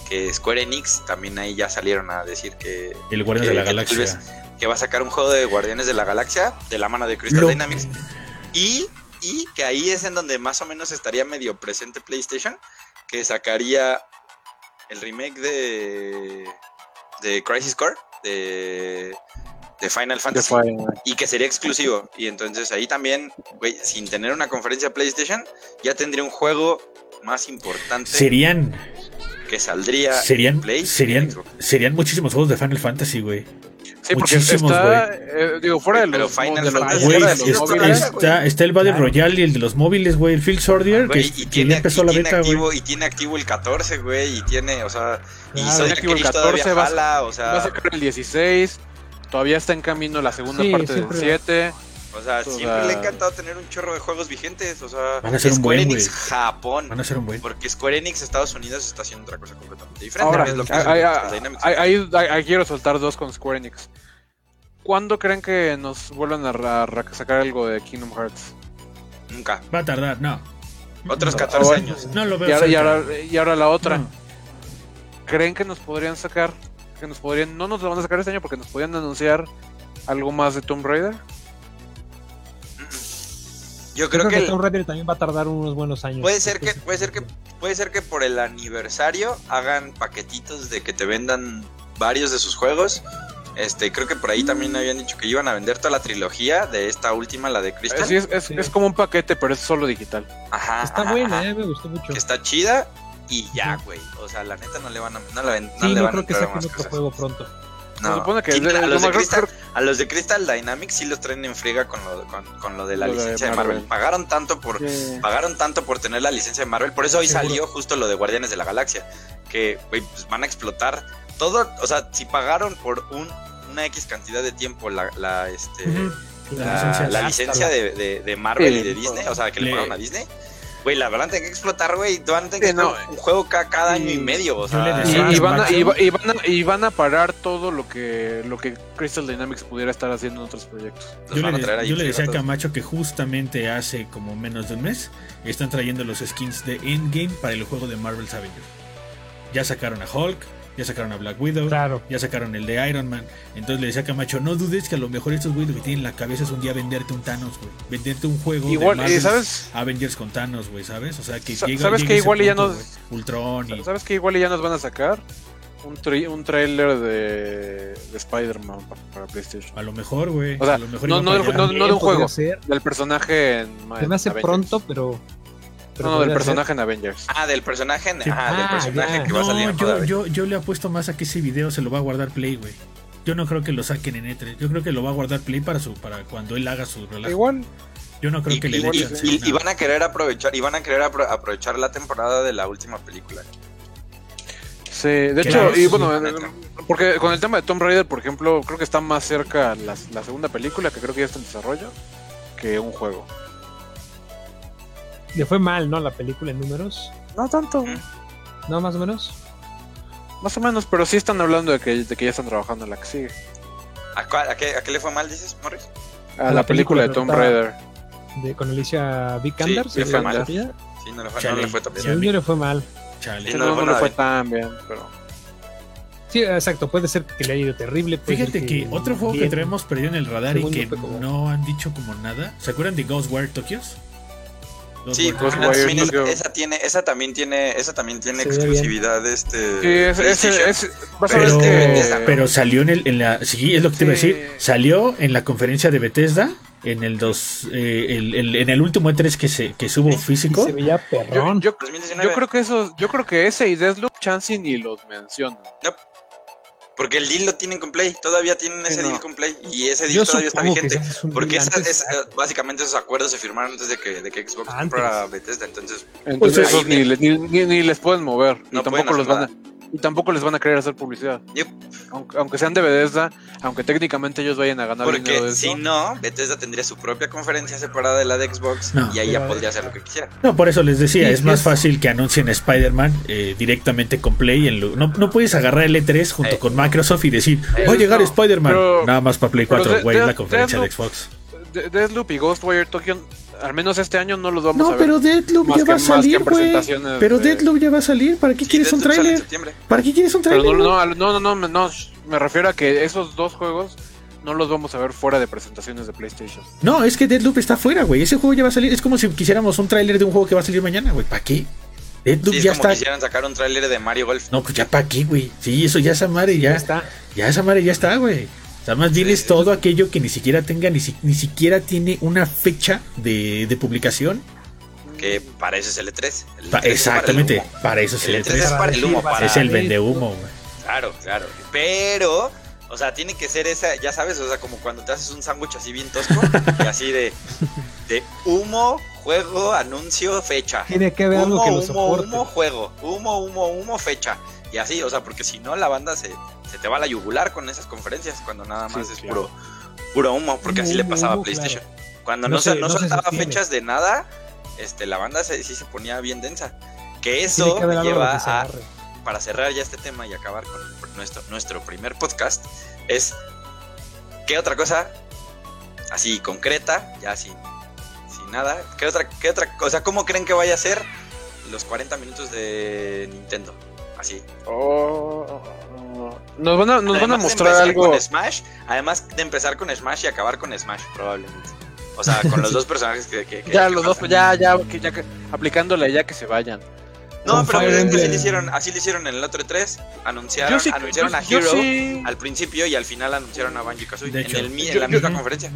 que Square Enix también ahí ya salieron a decir que, el Guardianes que- de la Galaxia. que va a sacar un juego de Guardianes de la Galaxia de la mano de Crystal Lo- Dynamics y, y que ahí es en donde más o menos estaría medio presente PlayStation, que sacaría el remake de de Crisis Core de, de Final Fantasy Final- y que sería exclusivo. Y entonces ahí también, güey, sin tener una conferencia PlayStation, ya tendría un juego más importante Serían, que saldría serían, en Play serían, serían muchísimos juegos de Final Fantasy, güey. Sí, porque Muchísimos, está, eh, digo, fuera de los, Final de los, de los móviles. está, está el Battle Claro. Royale y el de los móviles, güey, el Field Soldier, que, y tiene, empezó y la tiene beta, güey. activo, y tiene activo el 14, güey, y tiene, o sea, y Tiene activo el Age todavía 14, va jala, o Va a sea, sacar el 16. Todavía está en camino la segunda Sí, parte del siempre. 7. O sea, o siempre sea- le ha encantado tener un chorro de juegos vigentes, o sea, Van a ser un Square buen, Enix. Japón, Van a ser un buen. porque Square Enix Estados Unidos está haciendo otra cosa completamente diferente, Ahora, es lo que ahí, quiero soltar dos con Square Enix. ¿cuándo creen que nos vuelvan a, sacar algo de Kingdom Hearts? Nunca. Va a tardar, no. Otros No, 14 bueno. años. No lo veo. Y ahora, y, cerca. ahora, y ahora la otra. No. ¿Creen que nos podrían sacar? Que nos podrían, no nos lo van a sacar este año porque nos podrían anunciar algo más de Tomb Raider. Yo creo que el- Tomb Raider también va a tardar unos buenos años. puede ser que puede ser que puede ser que por el aniversario hagan paquetitos de que te vendan varios de sus juegos. Este, creo que por ahí también habían dicho que iban a vender toda la trilogía de esta última, la de Eh, Crystal. sí, es, es- Sí. es como un paquete, pero es solo digital. Ajá. Está ajá, buena, ajá. eh, me gustó mucho. Que está chida y ya, güey. O sea, la neta no le van a no, le van- no Sí, le no van a creo que saquen más otro cosas. juego pronto. No. Se supone que Sí, lo los de Crystal, a los de Crystal Dynamics sí los traen en friega con lo, con, con lo de la Lo licencia de Marvel. Marvel. Pagaron tanto por Sí. pagaron tanto por tener la licencia de Marvel, por eso hoy Seguro. salió justo lo de Guardianes de la Galaxia, que pues van a explotar todo, o sea, si pagaron por un, una X cantidad de tiempo la, la, este. La la, licencia. la licencia de, de- de Marvel Sí. y de Disney, o sea, que le Le- pagaron a Disney, güey, la verdad tienen que explotar, güey, van a tener que no. un juego cada, cada año y medio, o sea, Y, van a, Macho. y, va- y van a, y van a parar todo lo que lo que Crystal Dynamics pudiera estar haciendo en otros proyectos. los Yo le, a traer ahí yo le decía a. Camacho que justamente hace como menos de un mes están trayendo los skins de Endgame para el juego de Marvel's Avengers. Ya sacaron a Hulk, ya sacaron a Black Widow, Claro. ya sacaron el de Iron Man. Entonces le decía a Camacho, no dudes que a lo mejor estos güeyes lo que tienen en la cabeza es un día venderte un Thanos, güey. Venderte un juego Igual, de y Marvel's sabes, Avengers con Thanos, güey, ¿sabes? O sea, que llega, ¿sabes llega que igual y ya punto, nos-. Ultron y... sabes que igual ya nos van a sacar un tri- un trailer de, de Spider-Man pa- para, PlayStation. A lo mejor, güey. O sea, a lo mejor no- no no- no de un juego. ser. Del personaje en, Se me hace Avengers. pronto, pero. Pero No, no, del ser. personaje en Avengers. Ah, del personaje, Sí. ajá, del Ah, personaje ya. que va a salir yo, yo, yo le apuesto más a que ese video se lo va a guardar Play, güey. Yo no creo que lo saquen en E3. Yo creo que lo va a guardar Play para su para cuando él haga su relajo. Igual, Yo no creo Y, que le y- y- van a querer aprovechar y van a querer apro- aprovechar la temporada de la última película. sí. De hecho, y bueno, neta. porque con el tema de Tomb Raider, por ejemplo, creo que está más cerca la, la segunda película, que creo que ya está en desarrollo, que un juego. Le fue mal, ¿no? La película en números. No tanto. No, más o menos. Más o menos, pero sí están hablando de que, de que ya están trabajando en la que sigue. ¿A, cuál- a qué, a qué le fue mal, dices, Morris? A la la, película, película de Tomb Raider. De, con Alicia Vikander. sí, ¿se fue mal. Sí, no le fue, Chale. no le fue tan bien. Yo le fue mal. Chale. Sí, No, no le no, fue le tan bien, pero... Sí, exacto. Puede ser que le haya ido terrible. Fíjate que otro juego que traemos perdido en el radar y que como- no han dicho como nada. ¿Se acuerdan de Ghostwire Sí, Ghostwire pues, también esa, tiene, esa también tiene, esa también tiene Se ve exclusividad este. Sí, es, es, PlayStation. es- vas a Pero ver es salió en, el, en la. Sí, es lo que te iba a Sí. decir. Salió en la conferencia de Bethesda. En el dos, eh, el- el- en el último E3 que se que subo físico. se veía perrón. yo, 2019. yo creo que eso, yo creo que ese y Deathloop Chansey ni los mencionan. Porque el deal lo tienen con Play, todavía tienen ese no. deal con Play y ese deal Yo todavía está vigente. es Porque esa- es, eh, básicamente esos acuerdos se firmaron antes de que, de que Xbox Antes. comprara Bethesda, entonces Entonces Pues, esos ni, ni, ni- ni les pueden mover. No y tampoco los van a, y tampoco les van a querer hacer publicidad. Yep. Aunque, aunque sean de Bethesda, aunque técnicamente ellos vayan a ganar dinero porque de si eso. no, Bethesda tendría su propia conferencia separada de la de Xbox No. y ahí ya podría hacer lo que quisiera. No, por eso les decía, Sí, es más fácil que anuncien Spider-Man eh, directamente con Play. En no, no puedes agarrar el E3 junto Eh. con Microsoft y decir, Eh, va a llegar no, Spider-Man. Nada más para Play pero 4, de- güey, de- es la conferencia de Deathloop- Xbox. De- Deathloop y Ghostwire Tokyo, al menos este año no los vamos No, a ver. pero Deadloop más ya que- va a salir, güey. Pero de- Deadloop ya va a salir. ¿Para qué Sí, quieres un tráiler? ¿Para qué quieres un Pero tráiler? no, no, no, no, no, me- no, me refiero a que esos dos juegos no los vamos a ver fuera de presentaciones de PlayStation. No, es que Deadloop está fuera, güey. Ese juego ya va a salir. Es como si quisiéramos un tráiler de un juego que va a salir mañana, güey. ¿Para qué? Deadloop Sí, es ya como está. quisieran sacar un tráiler de Mario Golf. No, pues ya para qué, güey. Sí, eso ya esa madre ya. Ya está. Ya esa madre ya está, güey. O sea, más bien es todo aquello que ni siquiera tenga, ni, si- ni siquiera tiene una fecha de, de publicación. Que para eso es el E3. El Pa- E3 es para el exactamente, humo. para eso es El el E3 es E3. para el humo, Para para... Es el vende humo, güey. Claro, claro. Pero, o sea, tiene que ser esa, ya sabes, o sea, como cuando te haces un sándwich así bien tosco, y así de, de humo, juego, anuncio, fecha. Tiene que haber algo Humo, que lo humo, soporte. humo, juego. Humo, humo, humo, fecha. Y así, o sea, porque si no, la banda se, se te va a la yugular con esas conferencias cuando nada más Sí, es claro. puro, puro humo, porque así le Humo, pasaba a PlayStation. Cuando No no, se, no no se soltaba fechas de nada, este, la banda se, sí se ponía bien densa. Que eso que me lleva que a, para cerrar ya este tema y acabar con nuestro, nuestro primer podcast, es ¿Qué otra cosa? Así concreta, ya sin, sin nada. ¿Qué otra, qué otra cosa? ¿Cómo creen que vaya a ser los 40 minutos de Nintendo? Así. Oh, nos van a, nos van a mostrar algo. Con Smash, además de empezar con Smash y acabar con Smash, probablemente. O sea, con los dos personajes que. que- que- Ya, que los dos, pasan. ya, ya, que, ya que, aplicándole ya que se vayan. No, Con pero así lo hicieron, así lo hicieron en el otro 3. Anunciaron, sí, anunciaron yo- a Hero sí- al princiio y al final anunciaron a Banjo Kazooie en, el mi- en Yo- la yo- misma conferencia.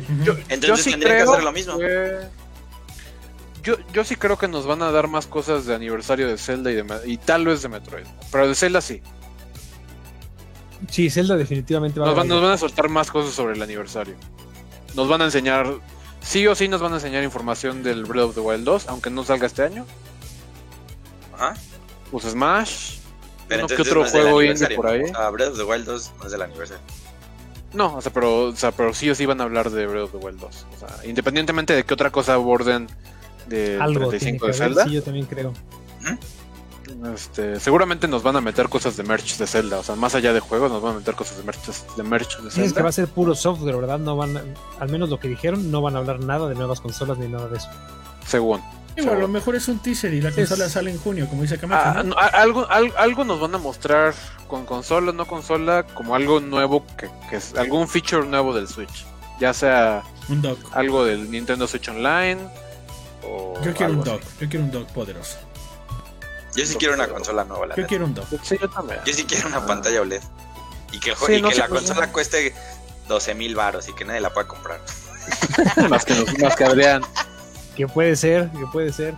Entonces yo sí tendrían que hacer lo mismo. que- Yo, yo sí creo que nos van a dar más cosas de aniversario de Zelda y, de, y tal vez de Metroid. Pero de Zelda sí. Sí, Zelda definitivamente va Nos a van, nos van a soltar más cosas sobre el aniversario. Nos van a enseñar, sí o sí nos van a enseñar información del Breath of the Wild 2, aunque no salga este año. Ajá. Pues Smash. Pero entonces otro no juego indie por ahí. Sea, Breath of the Wild 2 no es del aniversario. No, o sea, pero, o sea, pero sí o sí van a hablar de Breath of the Wild 2. O sea, independientemente de qué otra cosa aborden de Algo tiene 35 que de Zelda. sí, yo también creo. Este, seguramente nos van a meter cosas de merch de Zelda, o sea, más allá de juegos nos van a meter cosas de merch de, merch de Sí, es que Zelda. va a ser puro software, ¿verdad? No van, al menos lo que dijeron, no van a hablar nada de nuevas consolas ni nada de eso. Según. Digo, a lo mejor es un teaser y la Es- consola sale en junio, como dice Camacho. Ah, ¿no? no, a- algo, al- algo nos van a mostrar con consola, no consola, como algo nuevo, que, que es algún feature nuevo del Switch. Ya sea Un dock. algo del Nintendo Switch Online o. Yo quiero un dock. Yo quiero un dock poderoso. Yo sí quiero una consola nueva, la Yo neta. quiero un dock. Sí, yo también. Yo sí quiero una pantalla OLED. Y que, el jue- Sí, y no que sé, la consola cueste 12 mil baros y que nadie la pueda comprar. más, que nos- más que Adrián. Que puede ser, que puede ser.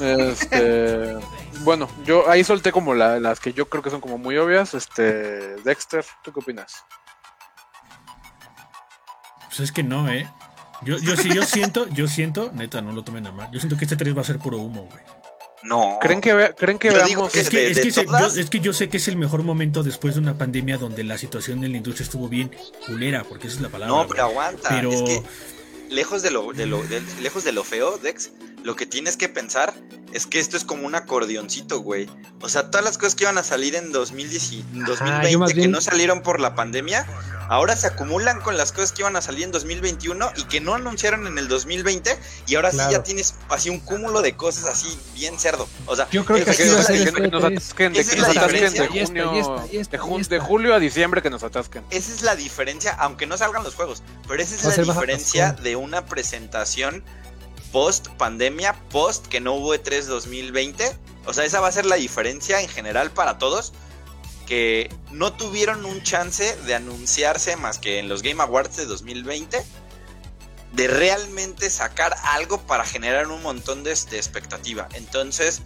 Este, bueno, yo ahí solté como la- las que yo creo que son como muy obvias. Este, Dexter, ¿tú qué opinas? Pues es que no, ¿eh? Yo, yo sí, yo siento, yo siento, neta, no lo tomen a mal. Yo siento que este 3 va a ser puro humo, güey. No. ¿Creen que, ve- ¿creen que Yo veamos que Es que, de- es, de se- yo, es que yo sé que es el mejor momento después de una pandemia donde la situación en la industria estuvo bien culera, porque esa es la palabra. No, güey. pero aguanta. Pero- Es que lejos de lo, de lo, de- lejos de lo feo, Dex, lo que tienes que pensar es que esto es como un acordeoncito, güey. O sea, todas las cosas que iban a salir en 2010 y- en 2020 yo más que bien- no salieron por la pandemia, ahora se acumulan con las cosas que iban a salir en 2021 y que no anunciaron en el 2020 y ahora Claro. sí ya tienes así un cúmulo de cosas así bien cerdo. O sea, Yo creo que así es va a ser que, nos atasquen, de, junio, de, julio a diciembre que nos atasquen. Esa es la diferencia, aunque no salgan los juegos, pero esa es la diferencia de una presentación post pandemia, post que no hubo E3 2020. O sea, esa va a ser la diferencia en general para todos. Que no tuvieron un chance de anunciarse más que en los Game Awards de 2020. De realmente sacar algo para generar un montón de, de expectativa. Entonces,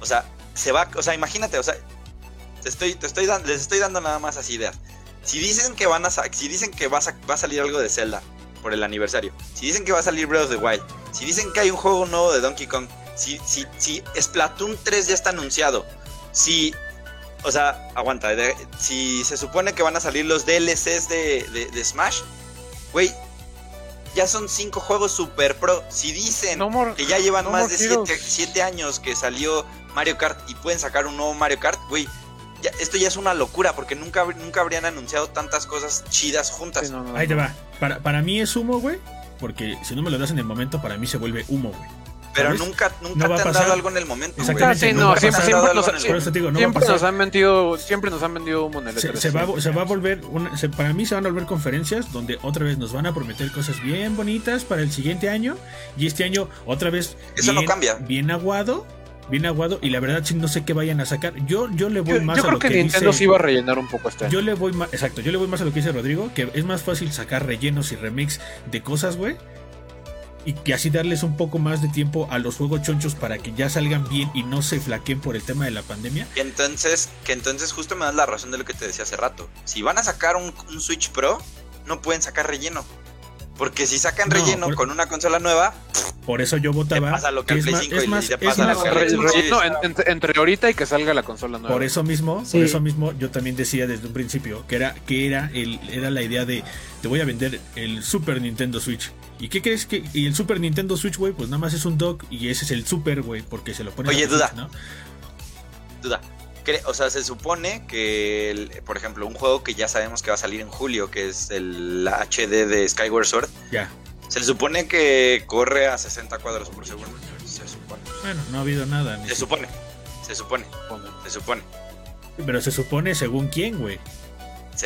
o sea, se va, o sea, imagínate, o sea, te estoy, te estoy dando, les estoy dando nada más así ideas. Si dicen que van a si dicen que va va a salir algo de Zelda por el aniversario, si dicen que va a salir Breath of the Wild, si dicen que hay un juego nuevo de Donkey Kong, si, si, si Splatoon 3 ya está anunciado, si, o sea, aguanta, de- si se supone que van a salir los DLCs de, de, de Smash, güey, ya son cinco juegos super pro. Si dicen No more, que ya llevan no más de. 7 años que salió Mario Kart y pueden sacar un nuevo Mario Kart, güey. ya- esto ya es una locura porque nunca, nunca habrían anunciado tantas cosas chidas juntas. Sí, no, no, Ahí te no. va. Para, para mí es humo, güey. Porque si no me lo das en el momento, para mí se vuelve humo, güey. pero ¿sabes? nunca, nunca No va te a han pasar. dado algo en el momento. Exactamente. Sí, no siempre, siempre nos, digo, no siempre han vendido, siempre nos han vendido humo en el Se, E3. se va, siempre. se va a volver, una- se- para mí se van a volver conferencias donde otra vez nos van a prometer cosas bien bonitas para el siguiente año y este año otra vez Eso no bien, cambia. bien aguado, bien aguado y la verdad sí no sé qué vayan a sacar. Yo yo le voy Yo, más yo a creo lo que, que, Nintendo dice, sí iba a rellenar un poco este año. yo le voy más, exacto, yo le voy más a lo que dice Rodrigo, que es más fácil sacar rellenos y remix de cosas, güey. Y que así darles un poco más de tiempo a los juegos chonchos para que ya salgan bien y no se flaqueen por el tema de la pandemia. Que entonces, que entonces justo me das la razón de lo que te decía hace rato. Si van a sacar un, un Switch Pro, no pueden sacar relleno. Porque si sacan No, relleno por- con una consola nueva, Por eso yo votaba. pasa lo que es Play más, 5 es y más, es en- entre, entre ahorita y que salga la consola nueva. Por eso mismo, Sí. por eso mismo, yo también decía desde un principio que era que era el era la idea de te voy a vender el Super Nintendo Switch. ¿Y qué crees que y el Super Nintendo Switch, güey? Pues nada más es un dock y ese es el Super, güey, porque se lo pone Oye, duda. Switch, ¿no? Duda. O sea, se supone que, el- por ejemplo, un juego que ya sabemos que va a salir en julio, que es el HD de Skyward Sword, Ya. se supone que corre a 60 cuadros por segundo. Se supone. Bueno, no ha habido nada. Se supone. Se supone. Se supone. Pero se supone según quién, güey.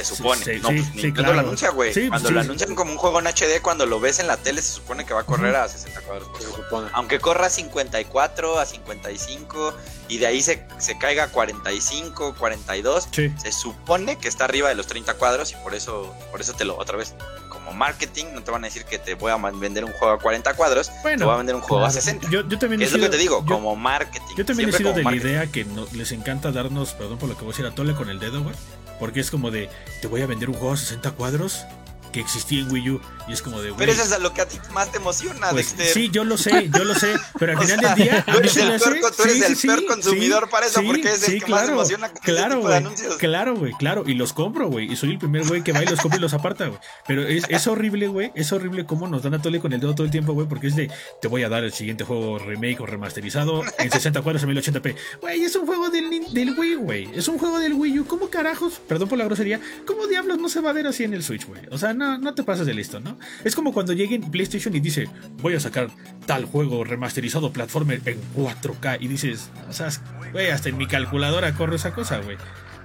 Se supone. Sí, no, sí, pues sí, claro. lo anuncia, güey. Sí, cuando sí. lo anuncian como un juego en HD, cuando lo ves en la tele, se supone que va a correr a 60 cuadros por Se segundo. supone. Aunque corra a 54, a 55, y de ahí se, se caiga a 45, 42, Sí. se supone que está arriba de los 30 cuadros y por eso, por eso te lo, otra vez, como marketing, no te van a decir que te voy a vender un juego a 40 cuadros, te Bueno, voy a vender un juego a claro. 60. yo, yo también he es lo que sido- te digo, yo- como marketing. Yo también he sido de la marketing. idea que no- les encanta darnos, perdón por lo que voy a decir, a tole con el dedo, güey. Porque es como de, te voy a vender un juego a 60 cuadros que existía en Wii U. Y es como de. Pero eso es a lo que a ti más te emociona, pues, Dexter. sí, yo lo sé, yo lo sé. Pero al final sea, del día, tú eres el peor, tú eres sí, el sí, peor sí, consumidor para eso, porque es el que más claro, emociona con ese Claro, tipo de anuncios. Claro, güey, claro. Y los compro, güey. Y soy el primer güey que va y los compra y los aparta, güey. Pero es, es horrible, güey. Es horrible cómo nos dan a tole con el dedo todo el tiempo, güey. Porque es de, te voy a dar el siguiente juego remake o remasterizado en 60 cuadros a 1080p. Güey, es un juego del, del Wii, güey. Es un juego del Wii U. ¿Cómo carajos? Perdón por la grosería. ¿Cómo diablos no se va a ver así en el Switch, güey? O sea, no, no te pases de listo, ¿no? Es como cuando lleguen PlayStation y dice, voy a sacar tal juego remasterizado platformer en 4K. Y dices, o sea, güey, hasta en mi calculadora corre esa cosa, güey.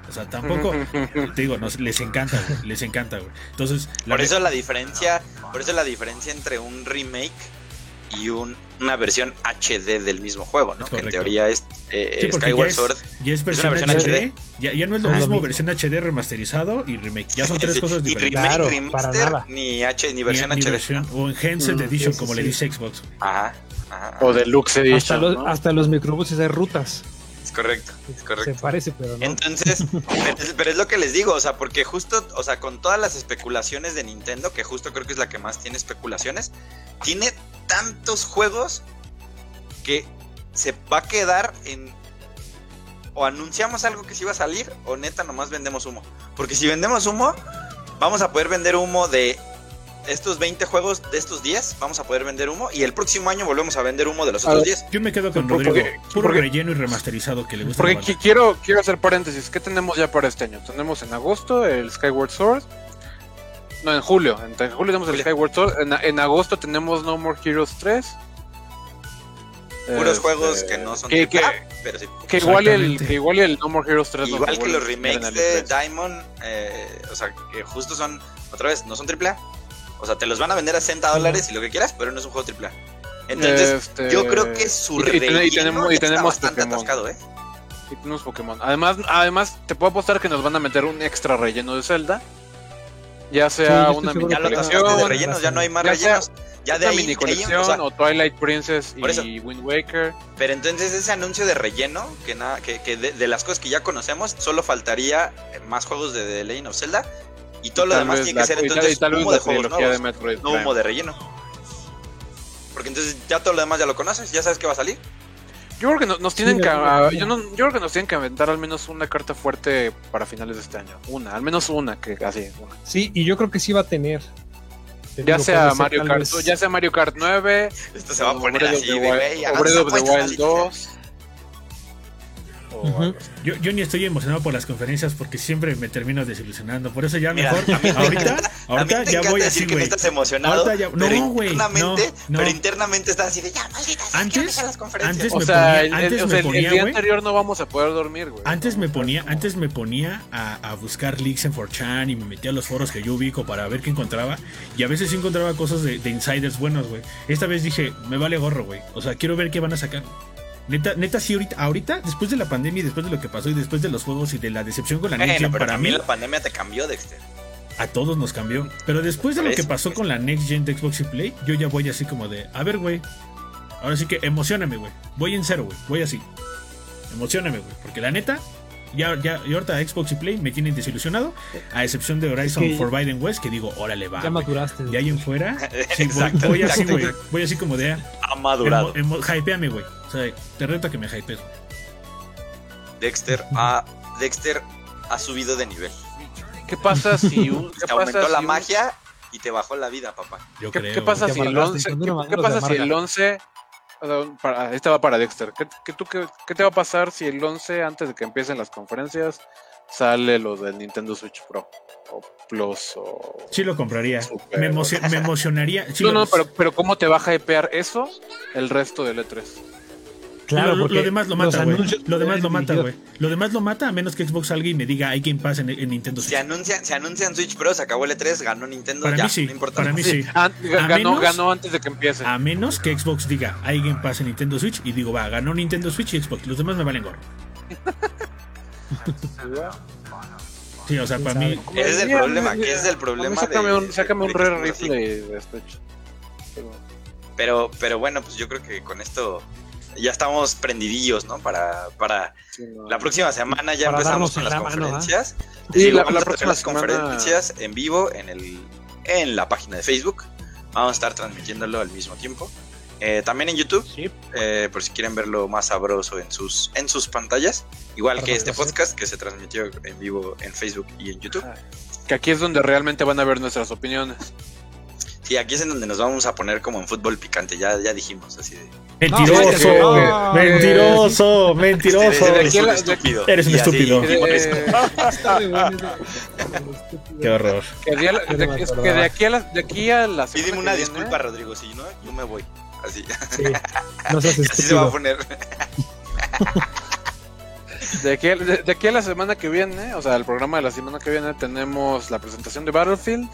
O sea, tampoco, te digo, nos, les encanta, güey, les encanta, güey. Entonces, la Por eso la diferencia, por eso la diferencia entre un remake y un- una versión HD del mismo juego, ¿no? Es Que en teoría es eh, Sí, porque Skyward ya es, Sword. ya es versión, versión HD, HD. Ya, ya no es lo lo mismo versión HD remasterizado y remake. Ya son tres Sí, cosas y diferentes. remake, Claro, remaster, para nada. ni H, ni versión ni HD. versión- o Enhanced Mm, Edition, sí, como sí, le dice Xbox. Ajá, ajá. O Deluxe Hasta Edition. los, ¿no? hasta los microbuses hay rutas. Es correcto, es Se correcto. parece, pero no. Entonces, pero es- pero es lo que les digo, o sea, porque justo, o sea, con todas las especulaciones de Nintendo, que justo creo que es la que más tiene especulaciones, tiene tantos juegos que se va a quedar en o anunciamos algo que sí va a salir o neta nomás vendemos humo. Porque si vendemos humo, vamos a poder vender humo de estos 20 juegos de estos 10, vamos a poder vender humo y el próximo año volvemos a vender humo de los A otros ver, 10. Yo me quedo con Porque- Rodrigo. Puro porque- relleno y remasterizado que le gusta. Porque quiero, quiero hacer paréntesis. ¿Qué tenemos ya para este año? Tenemos en agosto el Skyward Sword. No, en julio. En, en julio tenemos el Julio. Skyward Sword. En, en agosto tenemos No More Heroes 3. Puros Este, juegos que no son que, que, pero sí. que igual el, que igual el No More Heroes 3 no Igual que los remakes de E3. Diamond, eh, o sea, que justo son, otra vez, no son AAA. O sea, te los van a vender a 60 dólares y lo que quieras, pero no es un juego AAA. Entonces, Este, yo creo que su y- y tenemos- y está tenemos bastante Pokémon. atascado, ¿eh? Y tenemos Pokémon. Además, además, te puedo apostar que nos van a meter un extra relleno de Zelda. Ya Sí, sea estoy una mini lo colección, de rellenos, ya no hay más Ya sea rellenos. Ya de una ahí, mini de ahí, colección o sea, o Twilight Princess y Wind Waker. pero entonces ese anuncio de relleno, que nada, que, que de, de las cosas que ya conocemos, solo faltaría más juegos de The Legend of Zelda. Y todo lo Tal demás tiene que ser y entonces y humo de juegos nuevos, de Metroid no humo de relleno. Porque entonces ya todo lo demás ya lo conoces, ya sabes que va a salir. Yo creo que no- nos tienen Sí, que ah, yo, manera. no- yo creo que nos tienen que aventar al menos una carta fuerte para finales de este año. Una, al menos una que así, una. Sí, y yo creo que sí va a tener. Te Ya sea Mario Kart, vez- ya sea Mario Kart 9, Esto se va a poner así güey. Breath of the Wild así. 2. O Ujú. algo así. Yo, yo ni estoy emocionado por las conferencias porque siempre me termino desilusionando. Por eso ya Mira, mejor. a mí me ahorita, encanta- a mí ahorita te ya voy decir así, güey. estás emocionado, Ahorita ya- pero no, güey, internamente, no, no. pero internamente estás así de ya, maldita Antes- las conferencias. antes O me sea, ponía- el, antes me sea, el- el ponía, día anterior no vamos a poder dormir, güey. Antes me ponía, No. antes me ponía a, a buscar leaks en 4chan y me metía a los foros que yo ubico para ver qué encontraba. Y a veces sí encontraba cosas de, de insiders buenos, güey. Esta vez dije, me vale gorro, güey. O sea, quiero ver qué van a sacar. Neta, neta, sí, ahorita, ahorita, después de la pandemia y después de lo que pasó y después de los juegos y de la decepción con la Next Gen, para mí, la pandemia te cambió, Dexter. a todos nos cambió. Pero después de lo que pasó con la Next Gen de Xbox y Play, yo ya voy así como de, a ver, güey. Ahora sí que emocioname, güey. Voy en cero, güey. Voy así. Emocioname, güey. Porque la neta, ya, ya, y ahorita Xbox y Play me tienen desilusionado. A excepción de Horizon que- Forbidden West, que digo, órale, va. Ya maduraste. De ahí en fuera, sí, voy, Exacto, voy así, exacto. güey. Voy así como de, ah, Ha madurado. emo, emo- hypeame, güey. O sea, te reto a que me hypees. Dexter ha, Dexter ha subido de nivel. ¿Qué pasa si un, ¿qué Te aumentó pasa la si un- magia y te bajó la vida, papá. Yo ¿Qué, creo. qué pasa si el amargaste, 11 cuando uno qué, qué pasa si el amarga. 11 o sea, para, esta va para Dexter. ¿Qué, qué, tú, qué, qué te va a pasar si el 11, antes de que empiecen las conferencias, sale lo del Nintendo Switch Pro? O Plus o... Sí lo compraría. Super. Me, emocio- me emocionaría. sí no, no, pero, pero ¿cómo te va a hypear eso el resto del E E3? Claro, lo, lo- porque lo demás lo mata, güey. Lo demás lo mata, güey. Lo demás lo mata a menos que Xbox salga y me diga hay Game Pass en, en Nintendo Switch. anuncian, si anuncian Switch Pro, se acabó el E3, ganó Nintendo, Para ya, mí sí, no importa. para mí sí. A ganó, menos- ganó antes de que empiece. A menos que Xbox diga hay Game Pass en Nintendo Switch y digo, va, ganó Nintendo Switch y Xbox. Los demás me valen gorro. Sí, o sea, para mí. Ese es el problema, que ese es el problema Sácame de- un, sácame un de rare replay de Switch. Pero, pero bueno, pues yo creo que con esto ya estamos prendidillos, ¿no? Para, para sí, no. la próxima semana ya empezamos con en las la mano, ¿ah? conferencias. Sí, Digo, la- vamos la a tener próxima las semana- conferencias en vivo en el en la página de Facebook. Vamos a estar transmitiéndolo al mismo tiempo. Eh, también en YouTube, Sí, eh, por si quieren verlo más sabroso en sus, en sus pantallas. Igual que este sí. podcast que se transmitió en vivo en Facebook y en YouTube. Que aquí es donde realmente van a ver nuestras opiniones. Sí, aquí es en donde nos vamos a poner como en fútbol picante, ya, ya dijimos así de... Mentiroso, No, mentiroso, mentiroso. Eres un estúpido. Eres un estúpido. Eh, Qué horror. que de, que de aquí a la, de aquí a la semana Pídeme una viene- disculpa, Rodrigo, si no, yo me voy. Así, Sí, no seas así se va a poner. De aquí, a, de, de aquí a la semana que viene, o sea, el programa de la semana que viene, tenemos la presentación de Battlefield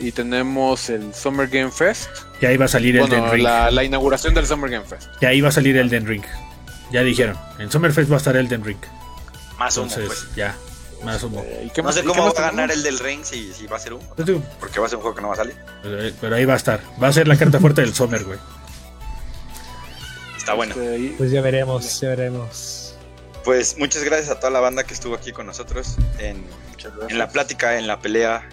y tenemos el Summer Game Fest. Y ahí va a salir el Den Bueno, Ring. la, la inauguración del Summer Game Fest. Y ahí va a salir el Den Ring. Ya dijeron. En Summerfest va a estar el Den Ring. Más humo, Entonces, pues. ya. Más humo. Eh, ¿y qué No sé y qué cómo va a ganar el del ring si, si va a ser humo. Yo digo, Porque va a ser un juego que no va a salir. Pero, pero ahí va a estar. Va a ser la carta fuerte del Summer, güey. Está bueno. Este, Pues ya veremos, ya veremos. Pues muchas gracias a toda la banda que estuvo aquí con nosotros en, en la plática, en la pelea.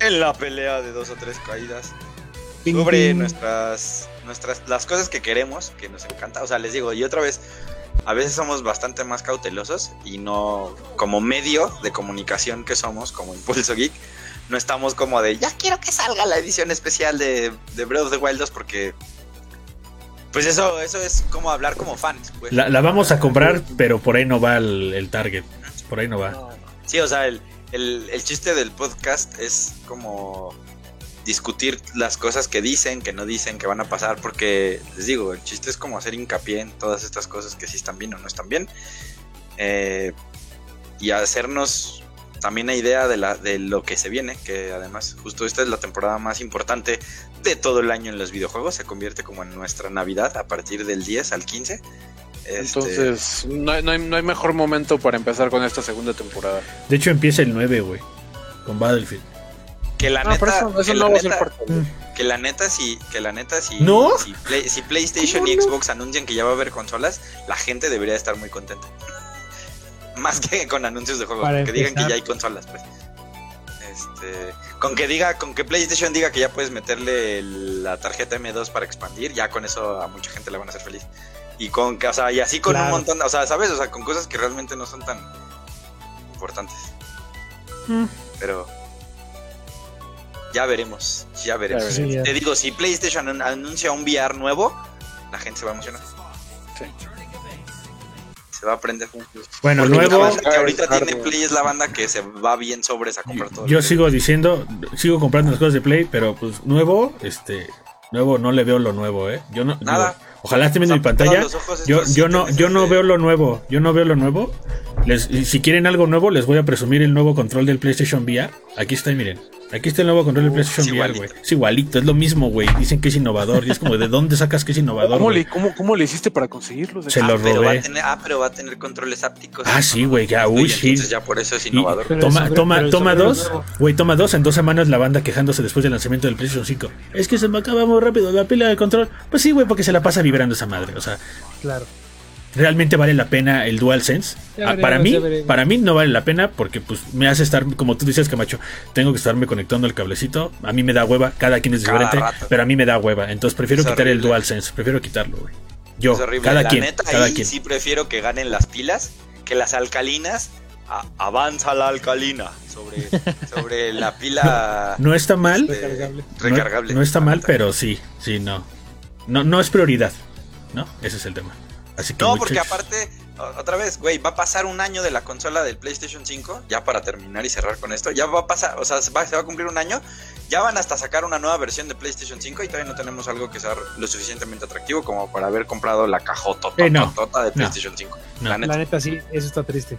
En la pelea de dos o tres caídas. Sobre nuestras nuestras las cosas que queremos, que nos encanta. O sea, les digo, y otra vez, a veces somos bastante más cautelosos y no como medio de comunicación que somos, como Impulso Geek, no estamos como de ya quiero que salga la edición especial de, de Breath of the Wild 2 porque pues eso eso es como hablar como fans, pues. La, la vamos a comprar, pero por ahí no va el, el target. Por ahí no va. Sí, o sea, el, el, chiste del podcast es como discutir las cosas que dicen, que no dicen, que van a pasar, porque les digo, el chiste es como hacer hincapié en todas estas cosas que sí están bien o no están bien. Eh, y hacernos también una idea de, la, de lo que se viene, que además justo esta es la temporada más importante de todo el año en los videojuegos, se convierte como en nuestra Navidad a partir del 10 al 15. Este, Entonces, no hay, no, hay, no hay mejor momento para empezar con esta segunda temporada. De hecho, empieza el 9, güey. Con Battlefield. que la No, neta, eso, eso que no la neta- parte. Que la neta, si, que la neta, si, ¿No? si, Play- si PlayStation y Xbox anuncian que ya va a haber consolas, la gente debería estar muy contenta. Más que con anuncios de juegos, Para que digan que ya hay consolas, pues. Este, con que diga, con que PlayStation diga que ya puedes meterle el- la tarjeta M2 para expandir, ya con eso a mucha gente le van a hacer feliz. Y con que, o sea, y así con un montón, o sea, ¿sabes? O sea, con cosas que realmente no son tan importantes. Pero ya veremos, ya veremos. Ya Sí, ya. Te digo, si PlayStation an- anuncia un VR nuevo, la gente se va a emocionar. Sí. Se va a aprender. Bueno, Porque nuevo. la banda que ahorita Hardware. tiene Play es la banda que se va bien sobres a comprar todo. Yo sigo diciendo, sigo comprando las cosas de Play, pero pues nuevo, este, nuevo no le veo lo nuevo, ¿eh? Yo no, Nada. digo, ojalá estén viendo mi pantalla. Yo, yo no, yo no veo lo nuevo, yo no veo lo nuevo. Les, si quieren algo nuevo, les voy a presumir el nuevo control del PlayStation VR. Aquí está, miren. Aquí está el nuevo control del PlayStation VR, güey. Es igualito, es lo mismo, güey. Dicen que es innovador. Y es como, ¿de dónde sacas que es innovador? ¿Cómo le, cómo, ¿Cómo le hiciste para conseguirlos? Se ah, lo pero va robé. a tener, ah, pero va a tener controles ápticos. Ah, sí, güey, ya, uy, sí. entonces ya por eso es innovador. Toma, toma, toma dos, güey, toma dos en dos semanas la banda quejándose después del lanzamiento del PlayStation 5. Es que se me acaba muy rápido la pila de control. Pues sí, güey, porque se la pasa vibrando esa madre. O sea, Claro. Realmente vale la pena el DualSense. Ah, para veremos, mí, ya veremos. para mí no vale la pena porque pues me hace estar, como tú dices, Camacho, tengo que estarme conectando el cablecito. A mí me da hueva, cada quien es Cada diferente, rato. pero a mí me da hueva. Entonces prefiero Es quitar el horrible. DualSense, prefiero quitarlo, güey. Yo, es horrible. cada la quien, neta, cada ahí quien. sí prefiero que ganen las pilas que las alcalinas. A- avanza la alcalina sobre, sobre la pila No está mal, este, Recargable. no- recargable. No, está mal, pero sí, sí, no. no, no es prioridad, ¿no? Ese es el tema. Así que No, porque aparte, otra vez, güey, va a pasar un año de la consola del PlayStation 5, ya para terminar y cerrar con esto, ya va a pasar, o sea, se va, se va a cumplir un año, ya van hasta sacar una nueva versión de PlayStation 5 y todavía no tenemos algo que sea lo suficientemente atractivo como para haber comprado la cajota Eh, no. de PlayStation 5. No. La neta. La neta, sí, eso está triste.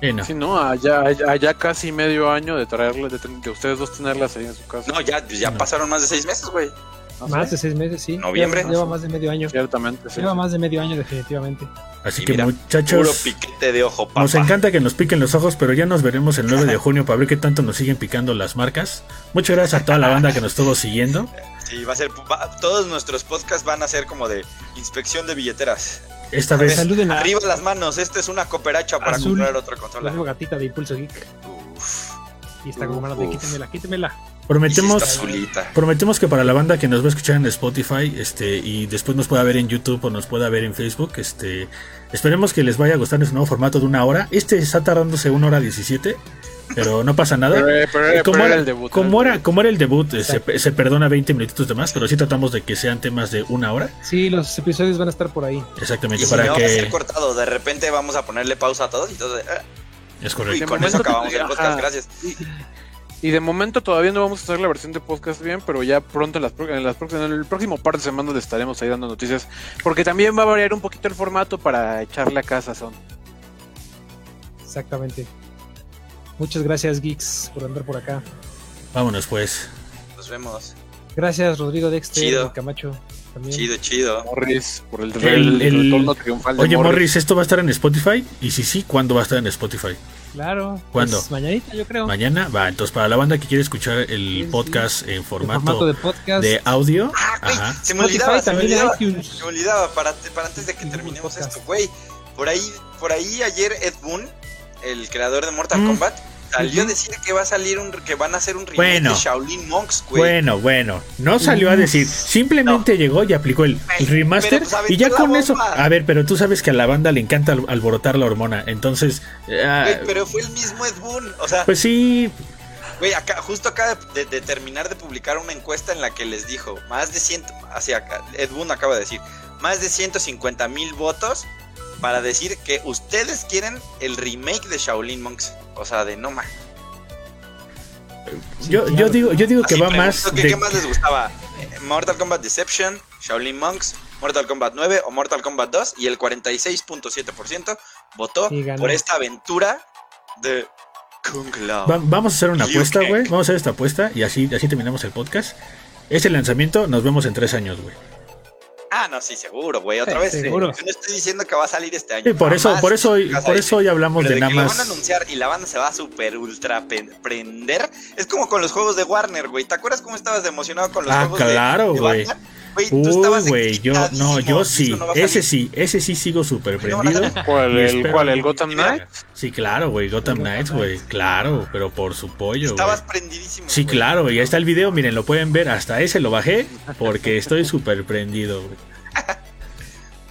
eh, no. Sí, no, allá, allá, allá casi medio año de traerlas, de, de ustedes dos tenerlas ahí en su casa. No, ya, ya No. pasaron más de seis meses, güey. No Más sé, de seis meses, sí. Noviembre. Lleva, lleva más de medio año. Ciertamente, sí. Lleva más de medio año, definitivamente. Así Y que mira, Puro muchachos, piquete de ojo, papá. nos encanta que nos piquen los ojos, pero ya nos veremos el 9 de junio para ver qué tanto nos siguen picando las marcas. Muchas gracias a toda la banda que nos estuvo siguiendo. Sí, va a ser, va- todos nuestros podcasts van a ser como de inspección de billeteras. Esta vez Saluden a Arriba las manos, esta es una cooperacha para Azul. comprar otra la consola. nueva gatita de Impulso Geek. Uf, Y está como de quítemela, quítemela. y prometemos. Prometemos que para la banda que nos va a escuchar en Spotify, este, y después nos pueda ver en YouTube o nos pueda ver en Facebook, este, esperemos que les vaya a gustar nuestro nuevo formato de una hora. Este está tardándose una hora 17, pero no pasa nada. Pero, pero, como, pero era, era el debut. como era el como era el debut, se, se perdona 20 minutitos de más, pero sí tratamos de que sean temas de una hora. Sí, los episodios van a estar por ahí. Y Exactamente, si para no va a ser que... cortado, de repente vamos a ponerle pausa a todos y todo. de, "Ah, Es y correcto. con momento eso acabamos el podcast, ajá. gracias. Y de momento todavía no vamos a hacer la versión de podcast bien, pero ya pronto en, las, en, las en el próximo par de semanas le estaremos ahí dando noticias. Porque también va a variar un poquito el formato para echarle a casa son. Exactamente. Muchas gracias, Geeks, por andar por acá. Vámonos pues. Nos vemos. Gracias, Rodrigo Dexter, Chido. Camacho. También. Chido, chido. Morris, por el, El- el, el- retorno triunfal de Oye, Morris. Morris, ¿esto va a estar en Spotify? Y si sí, ¿cuándo va a estar en Spotify? Claro. ¿Cuándo? pues mañanita, yo creo. Mañana va. Entonces, para la banda que quiere escuchar el sí. podcast en En formato, formato de podcast. de audio, Ah, güey, ajá. se me olvidaba, se me también olvidaba. iTunes. Se me olvidaba para, para antes de que terminemos podcast. esto, güey. Por ahí, por ahí ayer Ed Boon, el creador de Mortal Mm. Kombat, salió a decir que va a salir un que van a hacer un remake Bueno. de Shaolin Monks, güey. Bueno, bueno, no salió a decir, simplemente llegó y aplicó el, el remaster pero, pues, y ya con eso, a ver, pero tú sabes que a la banda le encanta al- alborotar la hormona, entonces, ah, Güey, pero fue el mismo Ed Boon, o sea, pues sí, Güey, acá, justo acaba de, de terminar de publicar una encuesta en la que les dijo, más de 100, así acá, Ed Boon acaba de decir, más de 150 mil votos para decir que ustedes quieren el remake de Shaolin Monks. O sea, de no más. Sí, yo, claro. yo digo, yo digo que va más ¿qué, de, qué más les gustaba? Mortal Kombat Deception, Shaolin Monks, Mortal Kombat 9 o Mortal Kombat 2 y el 46.7% votó Sí, por esta aventura de Kung Lao. va- vamos a hacer una Liu apuesta, güey, vamos a hacer esta apuesta y así, así terminamos el podcast. Ese lanzamiento, nos vemos en tres años, güey. Ah, no, sí, seguro, güey. Otra vez, seguro. yo no estoy diciendo que va a salir este año. Por eso, por eso, hoy, por eso hoy hablamos Pero de nada que lo más. van a anunciar y la banda se va a super ultra prender. Es como con los juegos de Warner, güey. ¿Te acuerdas cómo estabas emocionado con los Ah, juegos de- claro, de, güey. Batman? Güey, tú Uy, güey, yo, no, yo sí, no ese sí, ese sí sigo súper prendido. ¿Cuál, el, cuál, el Gotham Mira, Knight? Sí, claro, güey, Gotham Knights, güey, claro, pero por su pollo, güey. Estabas prendidísimo. Sí, güey. claro, güey, ahí está el video, miren, lo pueden ver, hasta ese lo bajé porque estoy súper prendido, güey.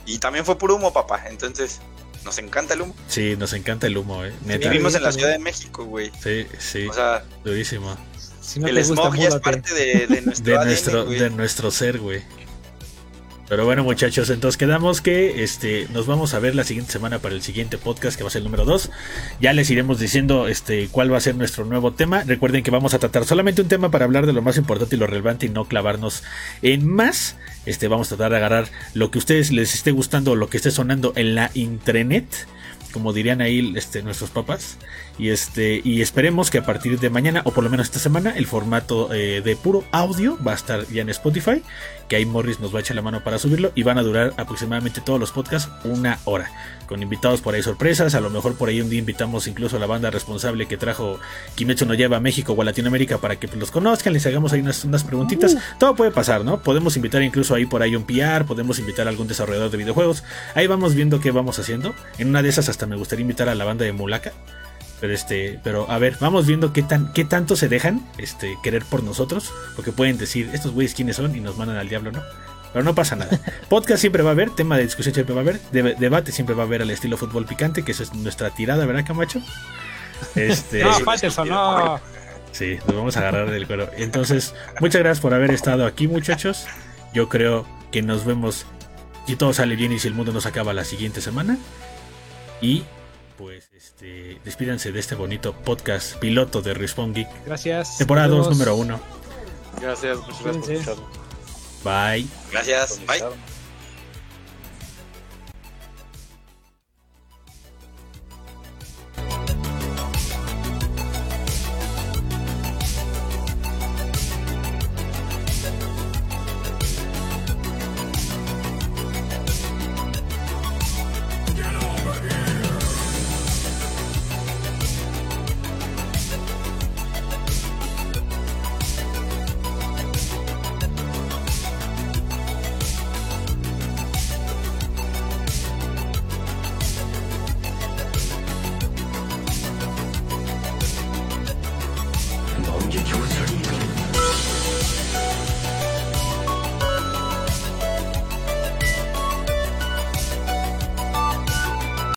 Y también fue puro humo, papá. Entonces, nos encanta el humo. Sí, nos encanta el humo, eh, neta. Vivimos en la. Ciudad de México, güey. Sí, sí, O sea, durísimo. Si no el te gusta, smog ya es parte de, de nuestro De ADN, nuestro, de nuestro ser, güey. Pero bueno, muchachos, entonces quedamos que este nos vamos a ver la siguiente semana para el siguiente podcast que va a ser el número 2. Ya les iremos diciendo este cuál va a ser nuestro nuevo tema. Recuerden que vamos a tratar solamente un tema para hablar de lo más importante y lo relevante y no clavarnos en más. Este vamos a tratar de agarrar lo que a ustedes les esté gustando o lo que esté sonando en la intranet, como dirían ahí este, nuestros papás. Y este y esperemos que a partir de mañana o por lo menos esta semana el formato eh, de puro audio va a estar ya en Spotify que ahí Morris nos va a echar la mano para subirlo y van a durar aproximadamente todos los podcasts una hora, con invitados por ahí sorpresas, a lo mejor por ahí un día invitamos incluso a la banda responsable que trajo Kimetsu no lleva a México o a Latinoamérica para que los conozcan, les hagamos ahí unas, unas preguntitas, todo puede pasar, ¿no? Podemos invitar incluso ahí por ahí un PR, podemos invitar a algún desarrollador de videojuegos, ahí vamos viendo qué vamos haciendo, en una de esas hasta me gustaría invitar a la banda de Mulaka. Pero este, pero a ver, vamos viendo qué tan, qué tanto se dejan este querer por nosotros, porque pueden decir estos güeyes quiénes son y nos mandan al diablo, ¿no? Pero no pasa nada. Podcast siempre va a haber, tema de discusión siempre va a haber, debate siempre va a haber al estilo fútbol picante, que esa es nuestra tirada, ¿verdad, Camacho? Este, No, Faitelson, no. sí, nos vamos a agarrar del cuero. Entonces, muchas gracias por haber estado aquí, muchachos. Yo creo que nos vemos si todo sale bien y si el mundo nos acaba la siguiente semana. Y pues este, despídanse de este bonito podcast piloto de Respawn Geek. Gracias. Temporada 2, número 1. Gracias, muchas gracias por Cuídense. escucharnos. Bye. Gracias. Bye. Chao.